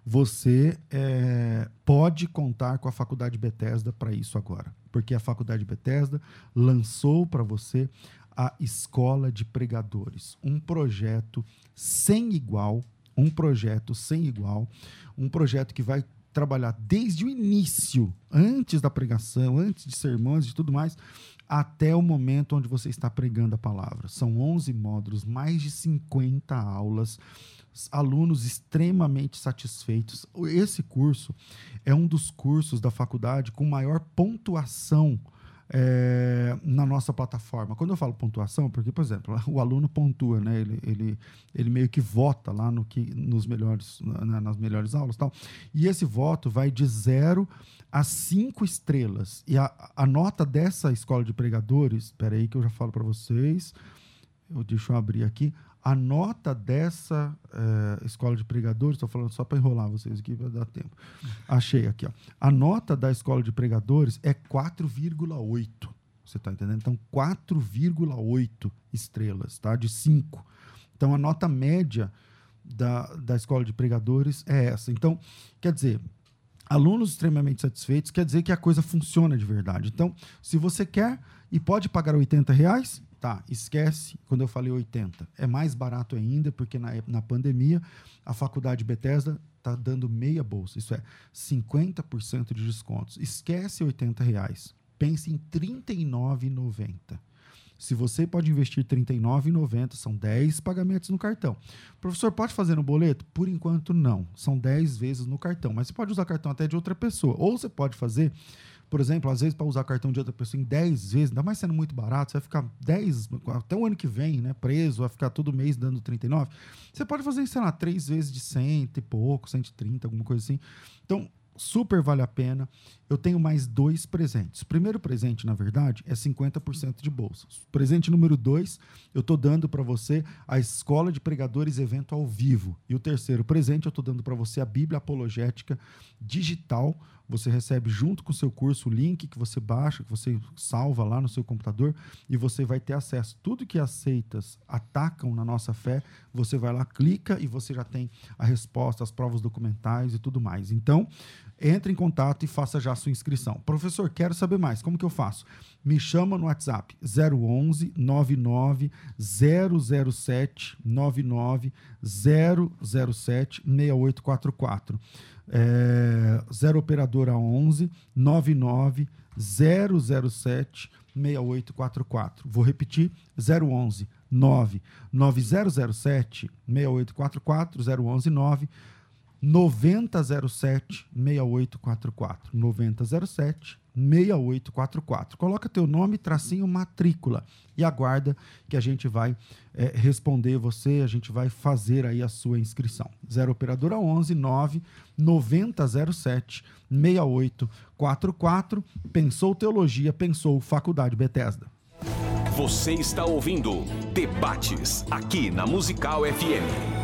você é, pode contar com a Faculdade Bethesda para isso agora, porque a Faculdade Bethesda lançou para você a Escola de Pregadores, um projeto sem igual, um projeto sem igual, um projeto que vai trabalhar desde o início, antes da pregação, antes de sermões e tudo mais, até o momento onde você está pregando a palavra. São 11 módulos, mais de 50 aulas, alunos extremamente satisfeitos. Esse curso é um dos cursos da faculdade com maior pontuação é, na nossa plataforma. Quando eu falo pontuação, porque, por exemplo, o aluno pontua, né? ele, ele, ele meio que vota lá no que, nos melhores, na, nas melhores aulas tal. E esse voto vai de zero a cinco estrelas. E a, a nota dessa escola de pregadores, espera aí que eu já falo para vocês, eu, deixa eu abrir aqui, a nota dessa é, escola de pregadores, estou falando só para enrolar vocês aqui, vai dar tempo. Achei aqui. Ó. A nota da escola de pregadores é 4,8. Você está entendendo? Então, 4,8 estrelas, tá? De 5. Então, a nota média da, da escola de pregadores é essa. Então, quer dizer, alunos extremamente satisfeitos, quer dizer que a coisa funciona de verdade. Então, se você quer e pode pagar 80 reais, Tá, esquece quando eu falei 80. É mais barato ainda, porque na, na pandemia a faculdade Bethesda está dando meia bolsa, isso é 50% de descontos. Esquece 80 reais. Pense em R$ 39,90. Se você pode investir R$ 39,90, são 10 pagamentos no cartão. professor, pode fazer no boleto? Por enquanto, não. São 10 vezes no cartão. Mas você pode usar cartão até de outra pessoa. Ou você pode fazer por exemplo, às vezes para usar cartão de outra pessoa em 10 vezes, ainda mais sendo muito barato, você vai ficar 10, até o ano que vem, né, preso, vai ficar todo mês dando 39. Você pode fazer, sei lá, três vezes de 100 e pouco, 130, alguma coisa assim. Então, super vale a pena. Eu tenho mais dois presentes. O primeiro presente, na verdade, é 50% de bolsas. Presente número dois, eu estou dando para você a Escola de Pregadores Evento ao vivo. E o terceiro presente, eu estou dando para você a Bíblia Apologética Digital você recebe junto com o seu curso o link que você baixa, que você salva lá no seu computador e você vai ter acesso. Tudo que aceitas atacam na nossa fé, você vai lá, clica e você já tem a resposta, as provas documentais e tudo mais. Então, entre em contato e faça já a sua inscrição. Professor, quero saber mais. Como que eu faço? Me chama no WhatsApp 011 99 007 99 007 6844 é, 0 operadora 11 99 007 6844. Vou repetir: 011 9 9007 6844 011 9 9007 6844. 9007 6844. Coloca teu nome, tracinho, matrícula e aguarda que a gente vai é, responder você, a gente vai fazer aí a sua inscrição. 0 operadora 11 9 9007 6844. Pensou teologia, pensou Faculdade Bethesda. Você está ouvindo Debates aqui na Musical FM.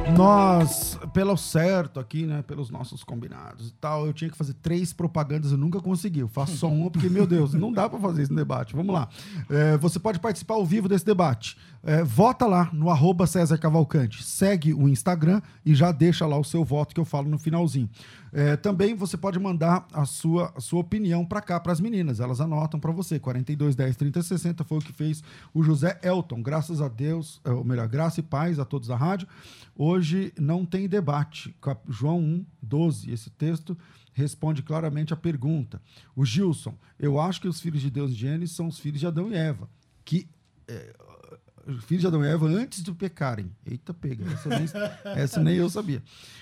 Nós, pelo certo aqui, né, pelos nossos combinados e tal, eu tinha que fazer três propagandas, eu nunca consegui. Eu faço só uma porque, meu Deus, não dá para fazer esse debate. Vamos lá. É, você pode participar ao vivo desse debate. É, vota lá no arroba César Cavalcante. Segue o Instagram e já deixa lá o seu voto que eu falo no finalzinho. É, também você pode mandar a sua, a sua opinião para cá, para as meninas. Elas anotam para você. 42 10 30 60 foi o que fez o José Elton. Graças a Deus, ou melhor, graça e paz a todos da rádio. Hoje não tem debate. João 1, 12. Esse texto responde claramente a pergunta. O Gilson, eu acho que os filhos de Deus em Gênesis são os filhos de Adão e Eva. Que. É, filhos de Adão e Eva antes de pecarem. Eita, pega. Essa nem, essa nem eu sabia.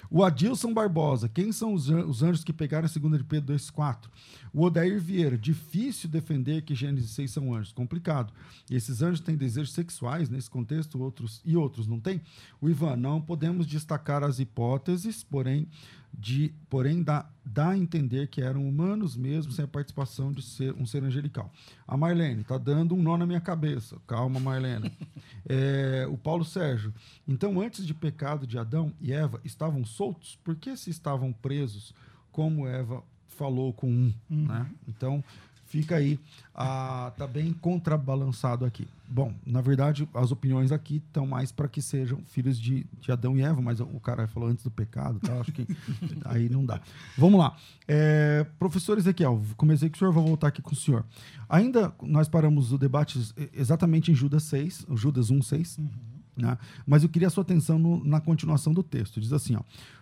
O Adilson Barbosa. Quem são os, os anjos que pegaram a segunda de Pedro 2,4? O Odair Vieira. Difícil defender que Gênesis 6 são anjos. Complicado. Esses anjos têm desejos sexuais nesse contexto, outros e outros não têm? O Ivan. Não podemos destacar as hipóteses, porém de, porém dá, dá a entender que eram humanos mesmo, sem a participação de ser um ser angelical. A Marlene, tá dando um nó na minha cabeça. Calma, Marlene. É, o Paulo Sérgio. Então, antes de pecado de Adão e Eva, estavam soltos? Por que se estavam presos, como Eva falou com um? Uhum. Né? Então, fica aí, ah, tá bem contrabalançado aqui. Bom, na verdade, as opiniões aqui estão mais para que sejam filhos de, de, Adão e Eva, mas o cara falou antes do pecado, tá? acho que aí não dá. Vamos lá. É, professor Ezequiel, comecei com o senhor, vou voltar aqui com o senhor. Ainda nós paramos o debate exatamente em Judas 6, Judas 1, 6, uhum. né? mas eu queria a sua atenção no, na continuação do texto. Diz assim, ó,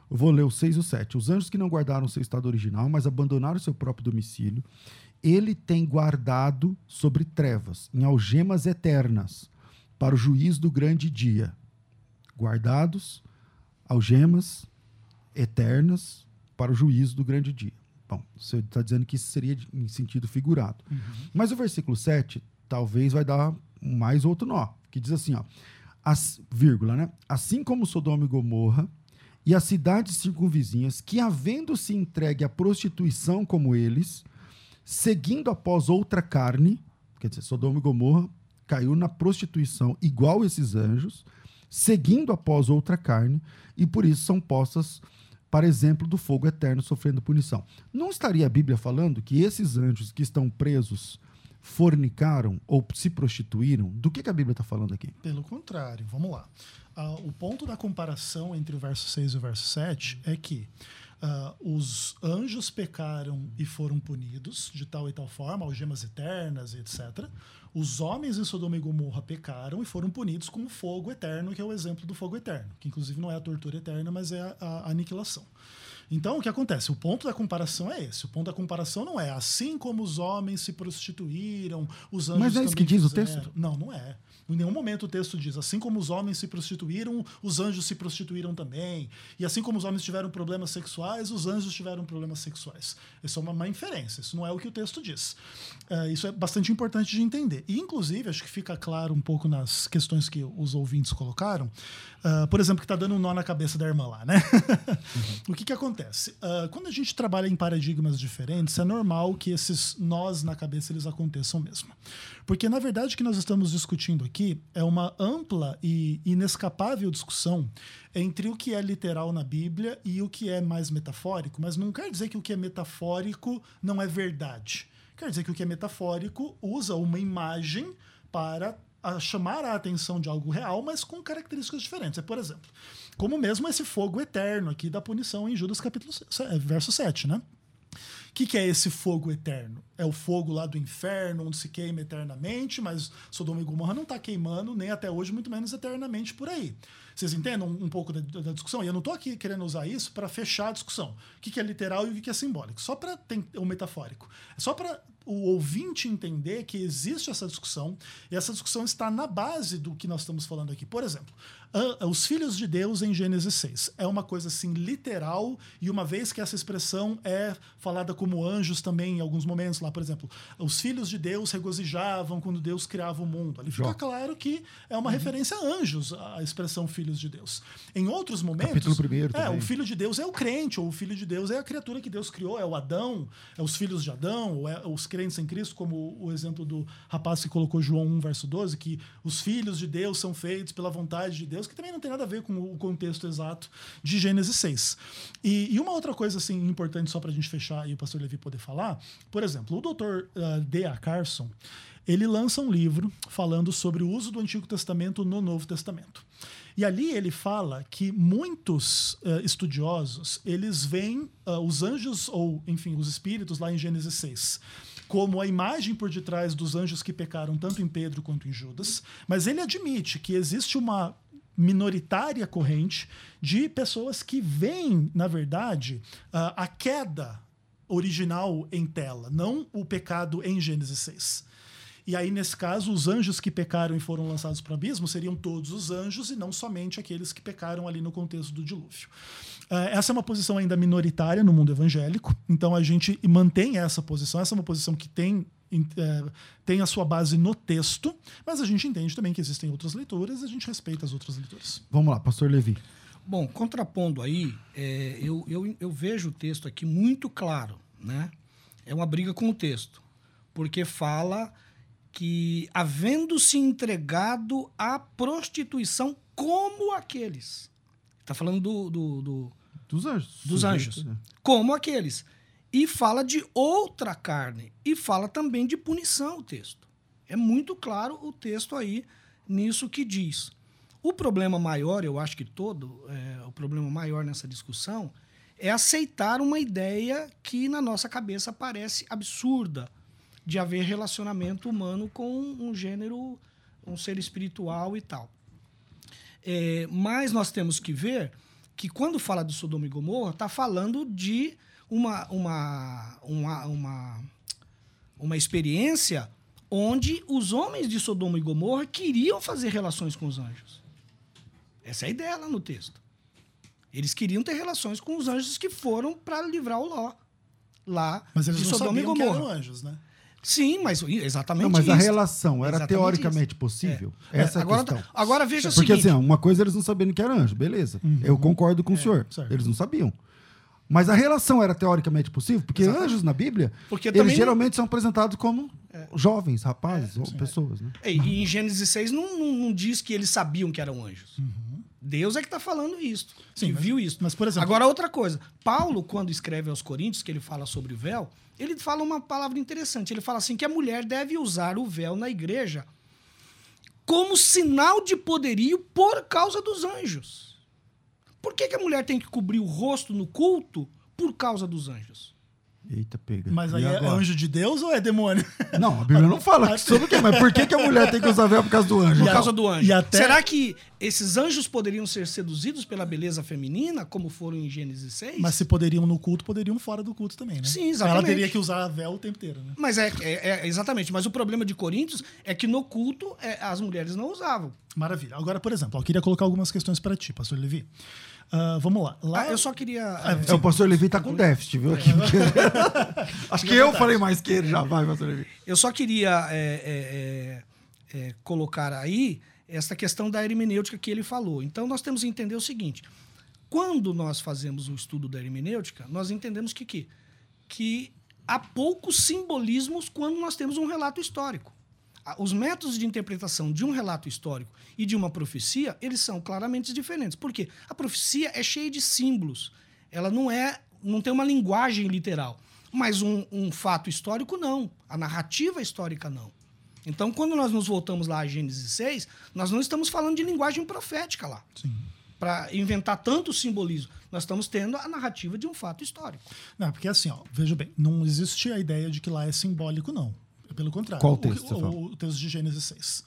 eu vou ler o 6 e o 7. Os anjos que não guardaram seu estado original, mas abandonaram seu próprio domicílio, ele tem guardado sobre trevas, em algemas eternas, para o juízo do grande dia. Guardados, algemas eternas, para o juízo do grande dia. Bom, você está dizendo que isso seria em sentido figurado. Uhum. Mas o versículo 7 talvez vai dar mais outro nó, que diz assim, ó, as, vírgula, né? Assim como Sodoma e Gomorra e as cidades circunvizinhas, que havendo se entregue à prostituição como eles, seguindo após outra carne, quer dizer, Sodoma e Gomorra caiu na prostituição igual esses anjos, seguindo após outra carne, e por isso são postas para exemplo do fogo eterno sofrendo punição. Não estaria a Bíblia falando que esses anjos que estão presos fornicaram ou se prostituíram? Do que, que a Bíblia está falando aqui? Pelo contrário, vamos lá. Uh, o ponto da comparação entre o verso 6 e o verso 7 é que Uh, os anjos pecaram e foram punidos de tal e tal forma, algemas eternas, etc. Os homens em Sodoma e Gomorra pecaram e foram punidos com o fogo eterno, que é o exemplo do fogo eterno, que inclusive não é a tortura eterna, mas é a, a aniquilação. Então, o que acontece? O ponto da comparação é esse. O ponto da comparação não é assim como os homens se prostituíram, os anjos Mas é isso que diz fizeram. o texto? Não, não é. Em nenhum momento o texto diz assim como os homens se prostituíram, os anjos se prostituíram também. E assim como os homens tiveram problemas sexuais, os anjos tiveram problemas sexuais. Isso é uma má inferência. Isso não é o que o texto diz. É, isso é bastante importante de entender. E, inclusive, acho que fica claro um pouco nas questões que os ouvintes colocaram. Uh, por exemplo, que está dando um nó na cabeça da irmã lá, né? Uhum. o que, que acontece? Uh, quando a gente trabalha em paradigmas diferentes, é normal que esses nós na cabeça eles aconteçam mesmo. Porque, na verdade, o que nós estamos discutindo aqui é uma ampla e inescapável discussão entre o que é literal na Bíblia e o que é mais metafórico, mas não quer dizer que o que é metafórico não é verdade. Quer dizer que o que é metafórico usa uma imagem para a chamar a atenção de algo real, mas com características diferentes. É, por exemplo, como mesmo esse fogo eterno aqui da punição em Judas capítulo verso 7, né? O que, que é esse fogo eterno? É o fogo lá do inferno, onde se queima eternamente, mas Sodoma e Gomorra não está queimando nem até hoje, muito menos eternamente por aí. Vocês entendem um, pouco da, da, discussão? E eu não estou aqui querendo usar isso para fechar a discussão. O que, que é literal e o que, que é simbólico. Só para o metafórico. É só para o ouvinte entender que existe essa discussão e essa discussão está na base do que nós estamos falando aqui. Por exemplo, os filhos de Deus em Gênesis 6 é uma coisa assim literal e uma vez que essa expressão é falada como anjos também em alguns momentos lá, por exemplo, os filhos de Deus regozijavam quando Deus criava o mundo. Ali fica claro que é uma uhum. referência a anjos a expressão filhos de Deus. Em outros momentos, Capítulo primeiro é também. o filho de Deus é o crente ou o filho de Deus é a criatura que Deus criou, é o Adão, é os filhos de Adão, ou é os crentes em Cristo, como o exemplo do rapaz que colocou João 1, verso 12, que os filhos de Deus são feitos pela vontade de Deus, que também não tem nada a ver com o contexto exato de Gênesis 6. E, e uma outra coisa assim importante, só para a gente fechar e o pastor Levi poder falar, por exemplo, o doutor uh, D.A. Carson, ele lança um livro falando sobre o uso do Antigo Testamento no Novo Testamento. E ali ele fala que muitos uh, estudiosos, eles veem uh, os anjos, ou enfim, os espíritos lá em Gênesis 6, como a imagem por detrás dos anjos que pecaram tanto em Pedro quanto em Judas, mas ele admite que existe uma minoritária corrente de pessoas que veem, na verdade, uh, a queda original em tela, não o pecado em Gênesis 6. E aí, nesse caso, os anjos que pecaram e foram lançados para o abismo seriam todos os anjos e não somente aqueles que pecaram ali no contexto do dilúvio. Uh, essa é uma posição ainda minoritária no mundo evangélico, então a gente mantém essa posição. Essa é uma posição que tem é, tem a sua base no texto, mas a gente entende também que existem outras leituras e a gente respeita as outras leituras. Vamos lá, pastor Levi. Bom, contrapondo aí, é, eu, eu, eu vejo o texto aqui muito claro, né? É uma briga com o texto, porque fala que, havendo-se entregado à prostituição como aqueles. Está falando do, do, do, dos anjos. Dos anjos. Né? Como aqueles. E fala de outra carne. E fala também de punição o texto. É muito claro o texto aí nisso que diz. O problema maior, eu acho que todo, é, o problema maior nessa discussão é aceitar uma ideia que na nossa cabeça parece absurda de haver relacionamento humano com um gênero, um ser espiritual e tal. É, mas nós temos que ver que quando fala de Sodoma e Gomorra, está falando de uma, uma, uma, uma, uma experiência onde os homens de Sodoma e Gomorra queriam fazer relações com os anjos. Essa é a ideia lá no texto. Eles queriam ter relações com os anjos que foram para livrar o Ló. Lá Mas eles de não Sodoma e sabiam que Gomorra. eram anjos, né? Sim, mas exatamente Não, mas isso. a relação era Exatamente teoricamente isso. possível? É. Essa é, a agora, questão. agora veja Porque o seguinte. assim, ó, uma coisa eles não sabiam que era anjo, beleza. Eu concordo com o senhor. certo. Eles não sabiam. Mas a relação era teoricamente possível, porque anjos na Bíblia, Porque eles geralmente são apresentados como jovens, rapazes, ou pessoas, né? E e em Gênesis 6 não, não, não diz que eles sabiam que eram anjos. Deus é que está falando isso, Sim, que mas- viu isso. mas, por exemplo- Agora, outra coisa. Paulo, quando escreve aos Coríntios, que ele fala sobre o véu, ele fala uma palavra interessante. Ele fala assim que a mulher deve usar o véu na igreja como sinal de poderio por causa dos anjos. Por que, que a mulher tem que cobrir o rosto no culto por causa dos anjos? Eita, pega. Mas aí é anjo de Deus ou é demônio? Não, a Bíblia não fala sobre o quê, mas por que, que a mulher tem que usar véu por causa do anjo? Por causa do anjo. e até- Será que esses anjos poderiam ser seduzidos pela beleza feminina, como foram em Gênesis 6? Mas se poderiam no culto, poderiam fora do culto também, né? Sim, exatamente. Ela teria que usar véu o tempo inteiro, né? Mas é, é- é- exatamente. Mas o problema de Coríntios é que no culto é, as mulheres não usavam. Maravilha. Agora, por exemplo, eu queria colocar algumas questões para ti, pastor Levi. Ah, vamos lá. lá Ah, eu só queria. É, o pastor Levi tá com déficit, viu? Aqui, porque- Acho que eu falei mais que ele já. Vai, pastor Levi. Eu só queria é, é, é, é, colocar aí essa questão da hermenêutica que ele falou. Então, nós temos que entender o seguinte: quando nós fazemos o estudo da hermenêutica, nós entendemos que, que, que há poucos simbolismos quando nós temos um relato histórico. Os métodos de interpretação de um relato histórico e de uma profecia, eles são claramente diferentes. Por quê? A profecia é cheia de símbolos. Ela não é, não tem uma linguagem literal. Mas um, um fato histórico, não. A narrativa histórica, não. Então, quando nós nos voltamos lá a Gênesis 6, nós não estamos falando de linguagem profética lá. Para inventar tanto simbolismo. Nós estamos tendo a narrativa de um fato histórico. Não, porque assim, ó, veja bem, não existe a ideia de que lá é simbólico, não. Pelo contrário. Qual O texto você fala? O, o texto de Gênesis 6.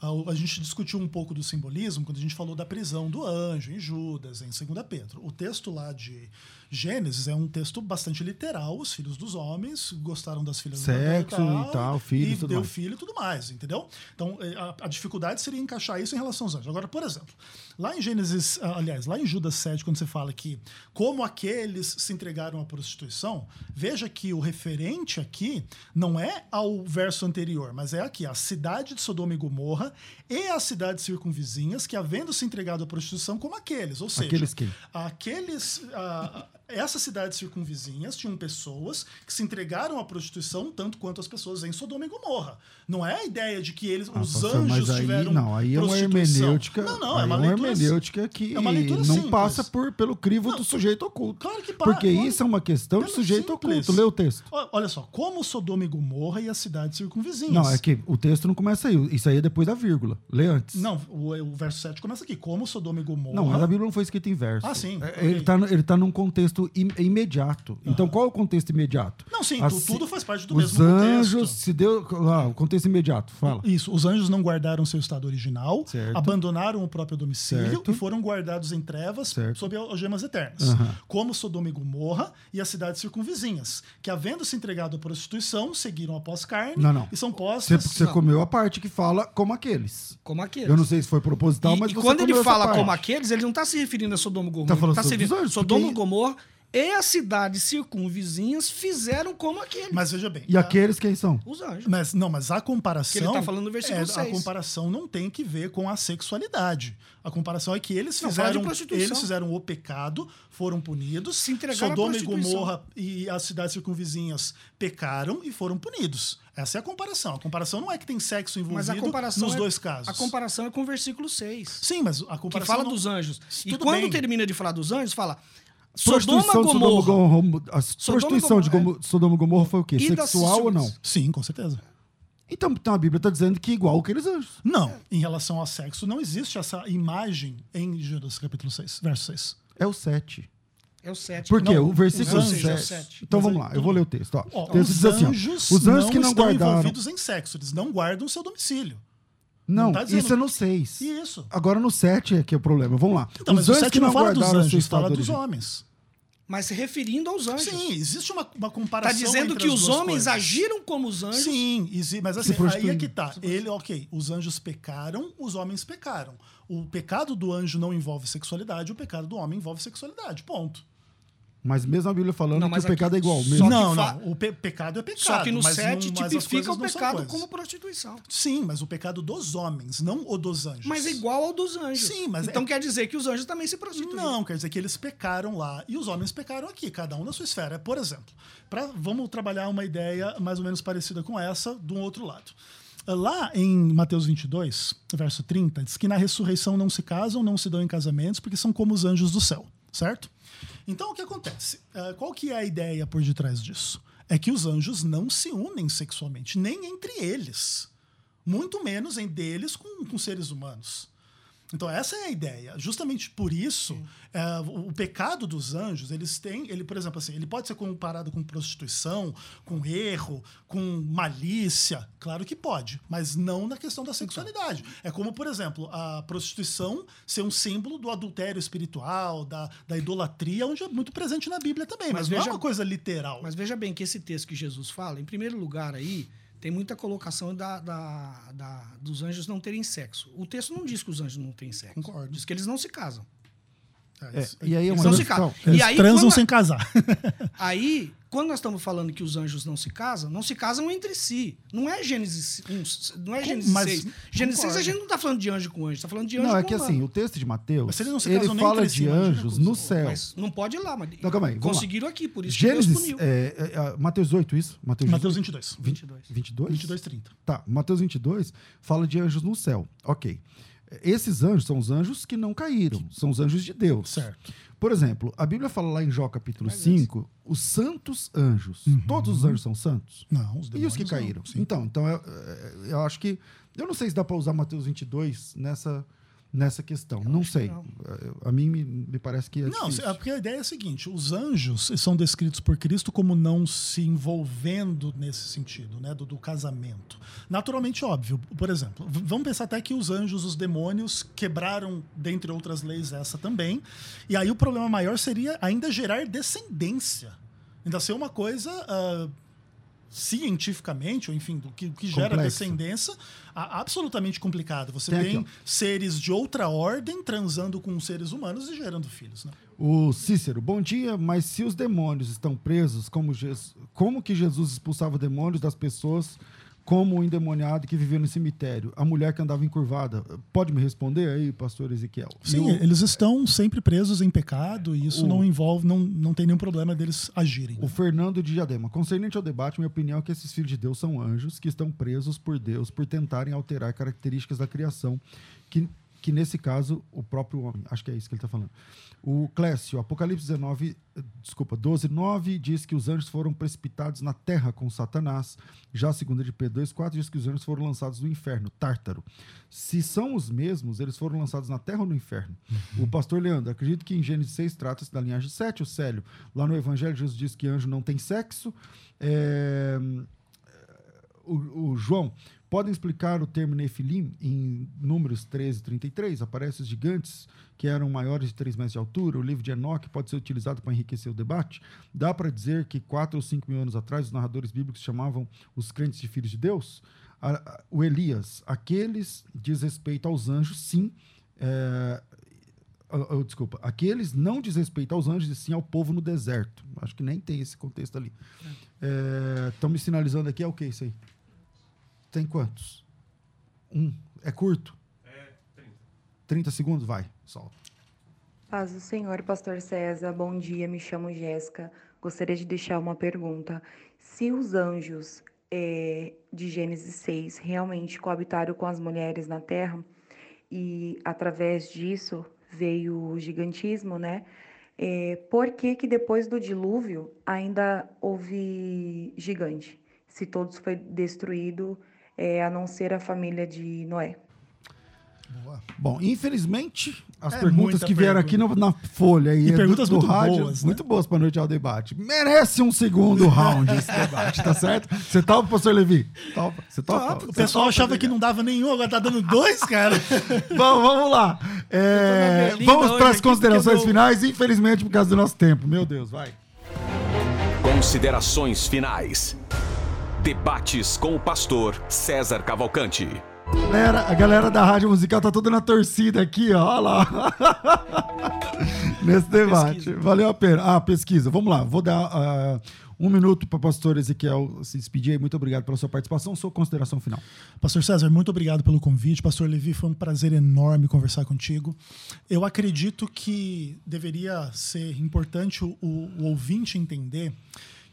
Ah, o- A gente discutiu um pouco do simbolismo quando a gente falou da prisão do anjo em Judas, em 2 Pedro. O texto lá de Gênesis é um texto bastante literal. Os filhos dos homens gostaram das filhas Sexo da e tal, filhos, e tudo deu mais. filho e tudo mais, entendeu? Então, eh, a, a dificuldade seria encaixar isso em relação aos anjos. Agora, por exemplo, lá em Gênesis, ah, aliás, lá em Judas 7, quando você fala que como aqueles se entregaram à prostituição, veja que o referente aqui não é ao verso anterior, mas é aqui, a cidade de Sodoma e Gomorra e as cidades circunvizinhas que, havendo se entregado à prostituição, como aqueles. Ou seja, Aqueles quem? aqueles. ah, essas cidades circunvizinhas tinham pessoas que se entregaram à prostituição tanto quanto as pessoas em Sodoma e Gomorra. Não é a ideia de que eles, Ah, os pastor, anjos aí, tiveram Não, aí é uma hermenêutica. Não, não, aí é uma leitura hermenêutica que é uma não simples. passa por, pelo crivo Não, do sujeito oculto. Claro que passa. Porque isso é uma questão de sujeito simples. oculto. Lê o texto. Olha só, como Sodoma e Gomorra e as cidades circunvizinhas. Não, é que o texto não começa aí. Isso aí é depois da vírgula. Lê antes. Não, o, o verso 7 começa aqui. Como Sodoma e Gomorra. Não, mas a Bíblia não foi escrita em verso. Ah, sim, É, ok. Ele está ele tá num contexto im- imediato. Então, qual é o contexto imediato? Não, sim, As tudo faz parte do Os mesmo anjos, contexto. se deu. Lá, o contexto imediato, fala. Isso, os anjos não guardaram seu estado original, Certo. abandonaram o próprio domicílio Certo. e foram guardados em trevas Certo. sob algemas eternas, Aham. como Sodoma e Gomorra e as cidades circunvizinhas, que havendo se entregado à prostituição, seguiram após carne Não, não. e são postas. você comeu a parte que fala como aqueles. Como aqueles. Eu não sei se foi proposital, e, mas e você quando ele fala como aqueles, ele não está se referindo a Sodoma e Gomorra. Tá falando tá se sobre os referindo anjos, Sodoma porque- e Gomorra e as cidades circunvizinhas fizeram como aqueles. Mas veja bem. E a- aqueles quem são? Os anjos. Mas não, mas a comparação. Que ele tá falando no versículo é, A 6. comparação não tem que ver com a sexualidade. A comparação é que eles Não, fizeram, prostituição. eles fizeram o pecado, foram punidos. Se entregaram à Sodoma e. Gomorra e as cidades circunvizinhas pecaram e foram punidos. Essa é a comparação. A comparação não é que tem sexo envolvido Mas a comparação nos é, dois casos. A comparação é com o versículo 6. Sim, mas a Que comparação fala não- dos anjos. E Tudo quando bem. termina de falar dos anjos, fala Sodoma Prostituição de Sodoma Gomorra. Gomorra. A Sodoma prostituição de Gomorra, Gomo- Sodoma Gomorra foi o quê? E Sexual ou não? Sim, com certeza. Então, então a Bíblia está dizendo que igual aqueles anjos. Não, em relação ao sexo, não existe essa imagem em Judas capítulo 6, verso 6. É o 7. É o 7. Por quê? Não, o versículo os anjos é o 7. sete. Então Mas vamos lá, eu vou ler o texto. Ó. Ó, o texto os diz assim, ó, anjos, os anjos que não estão guardaram. envolvidos em sexo, eles não guardam seu domicílio. Não, não tá dizendo- isso é no 6. Isso. Agora no 7 é que é o problema. Vamos lá. Então, mas os o anjos 7 que não não fala dos anjos, fala dos homens. Mas se referindo aos anjos. Sim, existe uma, uma Está comparação. dizendo entre que as os homens coisas. agiram como os anjos. Sim, mas assim, aí é que tá. Ele, ok, os anjos pecaram, os homens pecaram. O pecado do anjo não envolve sexualidade, o pecado do homem envolve sexualidade. Ponto. Mas mesmo a Bíblia falando Não, que o pecado aqui- é igual. Mesmo. não, fa- não. O pe- pecado é pecado. Só que no mas 7 não, mas as tipifica o pecado como prostituição. Sim, mas o pecado dos homens, não o dos anjos. Mas é igual ao dos anjos. Sim, mas Então é- quer dizer que os anjos também se prostituem. Não, quer dizer que eles pecaram lá e os homens pecaram aqui, cada um na sua esfera. Por exemplo, pra, vamos trabalhar uma ideia mais ou menos parecida com essa, de um outro lado. Lá em Mateus 22, verso 30, diz que na ressurreição não se casam, não se dão em casamentos, porque são como os anjos do céu, certo? Então, o que acontece? Eh, qual que é a ideia por detrás disso? É que os anjos não se unem sexualmente, nem entre eles. Muito menos em deles com, com seres humanos. Então essa é a ideia. Justamente por isso, é, o, o pecado dos anjos, eles têm, ele, por exemplo, assim, ele pode ser comparado com prostituição, com erro, com malícia. Claro que pode, mas não na questão da sexualidade. É como, por exemplo, a prostituição ser um símbolo do adultério espiritual, da, da idolatria, onde é muito presente na Bíblia também. Mas, Mas não veja- é uma coisa literal. Mas veja bem que esse texto que Jesus fala, em primeiro lugar aí, tem muita colocação da, da- da- dos anjos não terem sexo. O texto não diz que os anjos não têm sexo. Concordo. Diz que eles não se casam. É, e aí é Eles não se casam. Eles E aí, transam quando- sem casar. Aí, quando nós estamos falando que os anjos não se casam, não se casam entre si. Não é Gênesis 1, não é Gênesis mas- 6. Gênesis 6 a gente não está falando de anjo com anjo, está falando de anjo Não, é com que humano. assim, o texto de Mateus, Mas se eles não se ele fala si, de imagina anjos no céu. Mas não pode ir lá, mas Não, calma aí, vamos lá. conseguiram aqui, por isso que Deus Gênesis, puniu. é, é, é, Mateus 8, isso? Mateus, Mateus 22. 22. 22? 22, 30. Tá, Mateus 22 fala de anjos no céu. Ok. Esses anjos são os anjos que não caíram, são os anjos de Deus. Certo. Por exemplo, a Bíblia fala lá em Jó capítulo 5, os santos anjos. Todos os anjos são santos? Não, os E os demônios que não, caíram? sim. Então, então eu, eu acho que. Eu não sei se dá para usar Mateus 22 nessa, nessa questão. Não sei. não. A mim me, me parece que é Não, difícil. é porque a ideia é a seguinte: os anjos são descritos por Cristo como não se envolvendo nesse sentido, né, do, do casamento. Naturalmente óbvio. Por exemplo, vamos pensar até que os anjos, os demônios, quebraram, dentre outras leis, essa também. E aí o problema maior seria ainda gerar descendência. Ainda ser uma coisa. ah, cientificamente, ou enfim, do que, o que gera Complexo. descendência, a- absolutamente complicado. Você Tem tem, aqui, seres de outra ordem transando com seres humanos e gerando filhos. Né? O Cícero, bom dia, mas se os demônios estão presos, como, Jesus, como que Jesus expulsava demônios das pessoas como o endemoniado que vivia no cemitério, a mulher que andava encurvada. Pode me responder aí, pastor Ezequiel? Sim, Eu- eles estão sempre presos em pecado e isso O- não envolve, não, não tem nenhum problema deles agirem. O Fernando de Diadema. Concernente ao debate, minha opinião é que esses filhos de Deus são anjos que estão presos por Deus por tentarem alterar características da criação, que, que nesse caso, o próprio homem. Acho que é isso que ele está falando. O Clécio, Apocalipse 19, eh, desculpa, 12, 9 diz que os anjos foram precipitados na terra com Satanás. Já a segunda de Pedro 2,4 diz que os anjos foram lançados no inferno, Tártaro. Se são os mesmos, eles foram lançados na terra ou no inferno? O pastor Leandro, acredito que em Gênesis 6 trata-se da linhagem 7, o Célio. Lá no Evangelho, Jesus diz que anjo não tem sexo. É, o, o João, podem explicar o termo Nefilim em Números 13 e 33? Aparecem os gigantes que eram maiores de 3 metros de altura. O livro de Enoque pode ser utilizado para enriquecer o debate. Dá para dizer que 4 ou 5 mil anos atrás os narradores bíblicos chamavam os crentes de filhos de Deus? O Elias, aqueles diz respeito aos anjos, sim. É, ah, ah, desculpa, aqueles não diz respeito aos anjos e sim ao povo no deserto. Acho que nem tem esse contexto ali. Estão me sinalizando aqui, é o que isso aí? Tem quantos? Um. É curto? É, 30. 30 segundos? Vai, solta. Paz do Senhor, Pastor César. Bom dia, me chamo Jéssica. Gostaria de deixar uma pergunta. Se os anjos eh, de Gênesis 6 realmente coabitaram com as mulheres na terra e através disso veio o gigantismo, né? Eh, por que que depois do dilúvio ainda houve gigante? Se todos foi destruído, eh, a não ser a família de Noé. Bom, infelizmente, as É perguntas que vieram aqui pergunta. no- na folha e, E do- perguntas do muito rádio, boas, né? muito boas para noite ao debate. Merece um segundo round esse debate, tá certo? Você topa, pastor Levi? Topa. Você topa? O pessoal achava que não dava nenhum, agora tá dando dois, cara. Bom, vamos lá. É, vamos para as aqui, considerações finais, infelizmente, por causa do nosso tempo. Meu Deus, vai. Considerações finais. Debates com o pastor César Cavalcante. Galera, a galera da rádio musical tá toda na torcida aqui, ó. Olha lá. Nesse debate. Pesquisa. Valeu a pena. Ah, pesquisa. Vamos lá. Vou dar ah, um minuto para o pastor Ezequiel se despedir. Muito obrigado pela sua participação. Sua consideração final. Pastor César, muito obrigado pelo convite. Pastor Levi, foi um prazer enorme conversar contigo. Eu acredito que deveria ser importante o, o ouvinte entender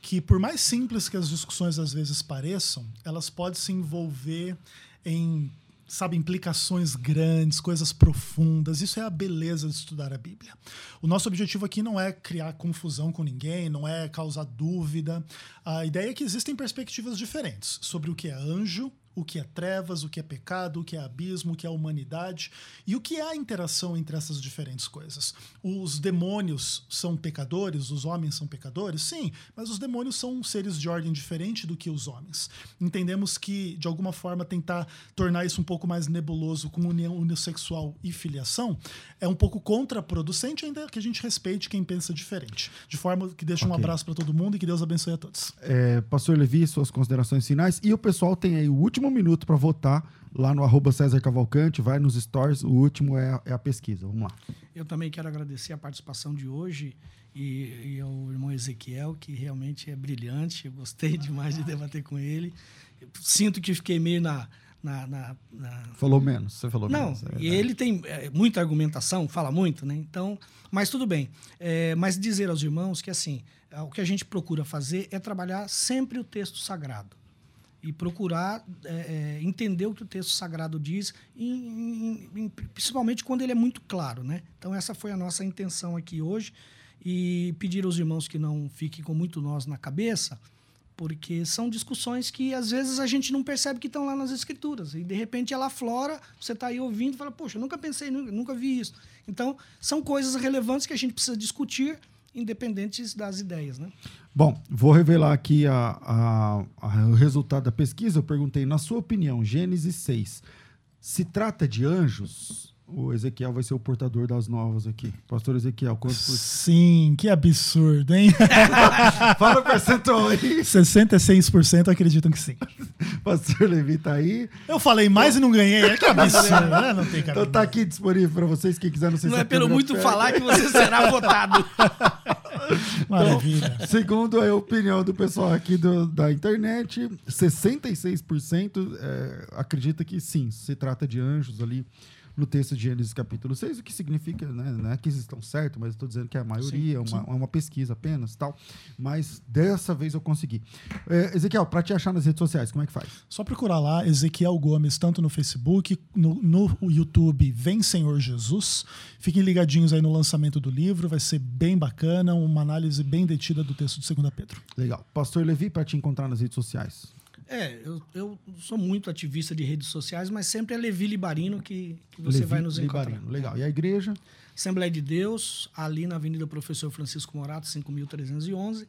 que, por mais simples que as discussões às vezes pareçam, elas podem se envolver em sabe, implicações grandes, coisas profundas. Isso é a beleza de estudar a Bíblia. O nosso objetivo aqui não é criar confusão com ninguém, não é causar dúvida. A ideia é que existem perspectivas diferentes sobre o que é anjo, o que é trevas, o que é pecado, o que é abismo, o que é humanidade e o que é a interação entre essas diferentes coisas. Os demônios são pecadores, os homens são pecadores? Sim, mas os demônios são seres de ordem diferente do que os homens. Entendemos que, de alguma forma, tentar tornar isso um pouco mais nebuloso com união unissexual e filiação é um pouco contraproducente, ainda que a gente respeite quem pensa diferente. De forma que deixa um Ok. abraço para todo mundo e que Deus abençoe a todos. É, pastor Levi, suas considerações finais. E o pessoal tem aí o último minuto para votar lá no arroba César Cavalcante. Vai nos stories. O último é, a- é a pesquisa. Vamos lá. Eu também quero agradecer a participação de hoje e, e ao irmão Ezequiel, que realmente é brilhante. Eu gostei demais de debater com ele. Eu sinto que fiquei meio na. na, na- na- Falou menos. Você falou Não, menos. é e ele tem é, muita argumentação, fala muito, né? Então, mas tudo bem. É, mas dizer aos irmãos que assim, o que a gente procura fazer é trabalhar sempre o texto sagrado e procurar é, é, entender o que o texto sagrado diz, em- em- principalmente quando ele é muito claro, né? Então essa foi a nossa intenção aqui hoje e pedir aos irmãos que não fiquem com muito nós na cabeça, porque são discussões que às vezes a gente não percebe que estão lá nas escrituras e de repente ela aflora, você está aí ouvindo e fala, poxa, eu nunca pensei, nunca, nunca vi isso. Então são coisas relevantes que a gente precisa discutir, independentes das ideias, né? Bom, vou revelar aqui a- a- a- o resultado da pesquisa. Eu perguntei, na sua opinião, Gênesis 6, se trata de anjos? O Ezequiel vai ser o portador das novas aqui. Pastor Ezequiel, quanto por... Sim, que absurdo, hein? Fala o percentual aí. 66% acreditam que sim. Pastor Levi tá aí. Eu falei mais e não ganhei. É que absurdo, né? Não tem cara. Então tá aqui disponível para vocês, quem quiser. Não sei Não se é pelo muito falar que você será votado. Maravilha. Então, segundo a opinião do pessoal aqui do, da internet, 66% é, acredita que sim, se trata de anjos ali no texto de Gênesis capítulo 6, o que significa, né, não é que eles estão certos, mas estou dizendo que é a maioria, sim, é uma, uma, pesquisa apenas tal. Mas dessa vez eu consegui. É, Ezequiel, para te achar nas redes sociais, como é que faz? Só procurar lá, Ezequiel Gomes, tanto no Facebook, no, no YouTube, Vem Senhor Jesus. Fiquem ligadinhos aí no lançamento do livro, vai ser bem bacana, uma análise bem detida do texto de 2 Pedro. Legal. Pastor Levi, para te encontrar nas redes sociais. É, eu, eu sou muito ativista de redes sociais, mas sempre é Levi Libarino que, que você Levi vai nos encontrar. Libarino, legal. E a igreja? Assembleia de Deus, ali na Avenida Professor Francisco Morato, 5.311.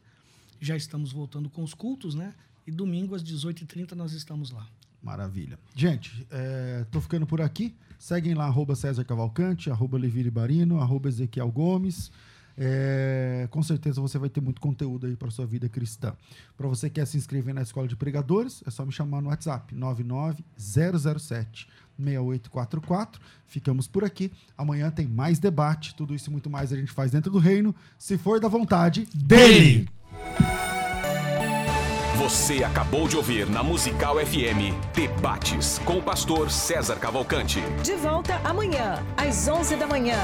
Já estamos voltando com os cultos, né? E domingo às 18h30 nós estamos lá. Maravilha. Gente, é, tô ficando por aqui. Seguem lá, arroba César Cavalcante, arroba Levi Libarino, arroba Ezequiel Gomes. É, com certeza você vai ter muito conteúdo aí para sua vida cristã. Para você que quer se inscrever na Escola de Pregadores, é só me chamar no WhatsApp 99007 6844. Ficamos por aqui. Amanhã tem mais debate. Tudo isso e muito mais a gente faz dentro do reino, se for da vontade dele. Você acabou de ouvir na Musical FM Debates com o pastor César Cavalcante. De volta amanhã, às 11 da manhã.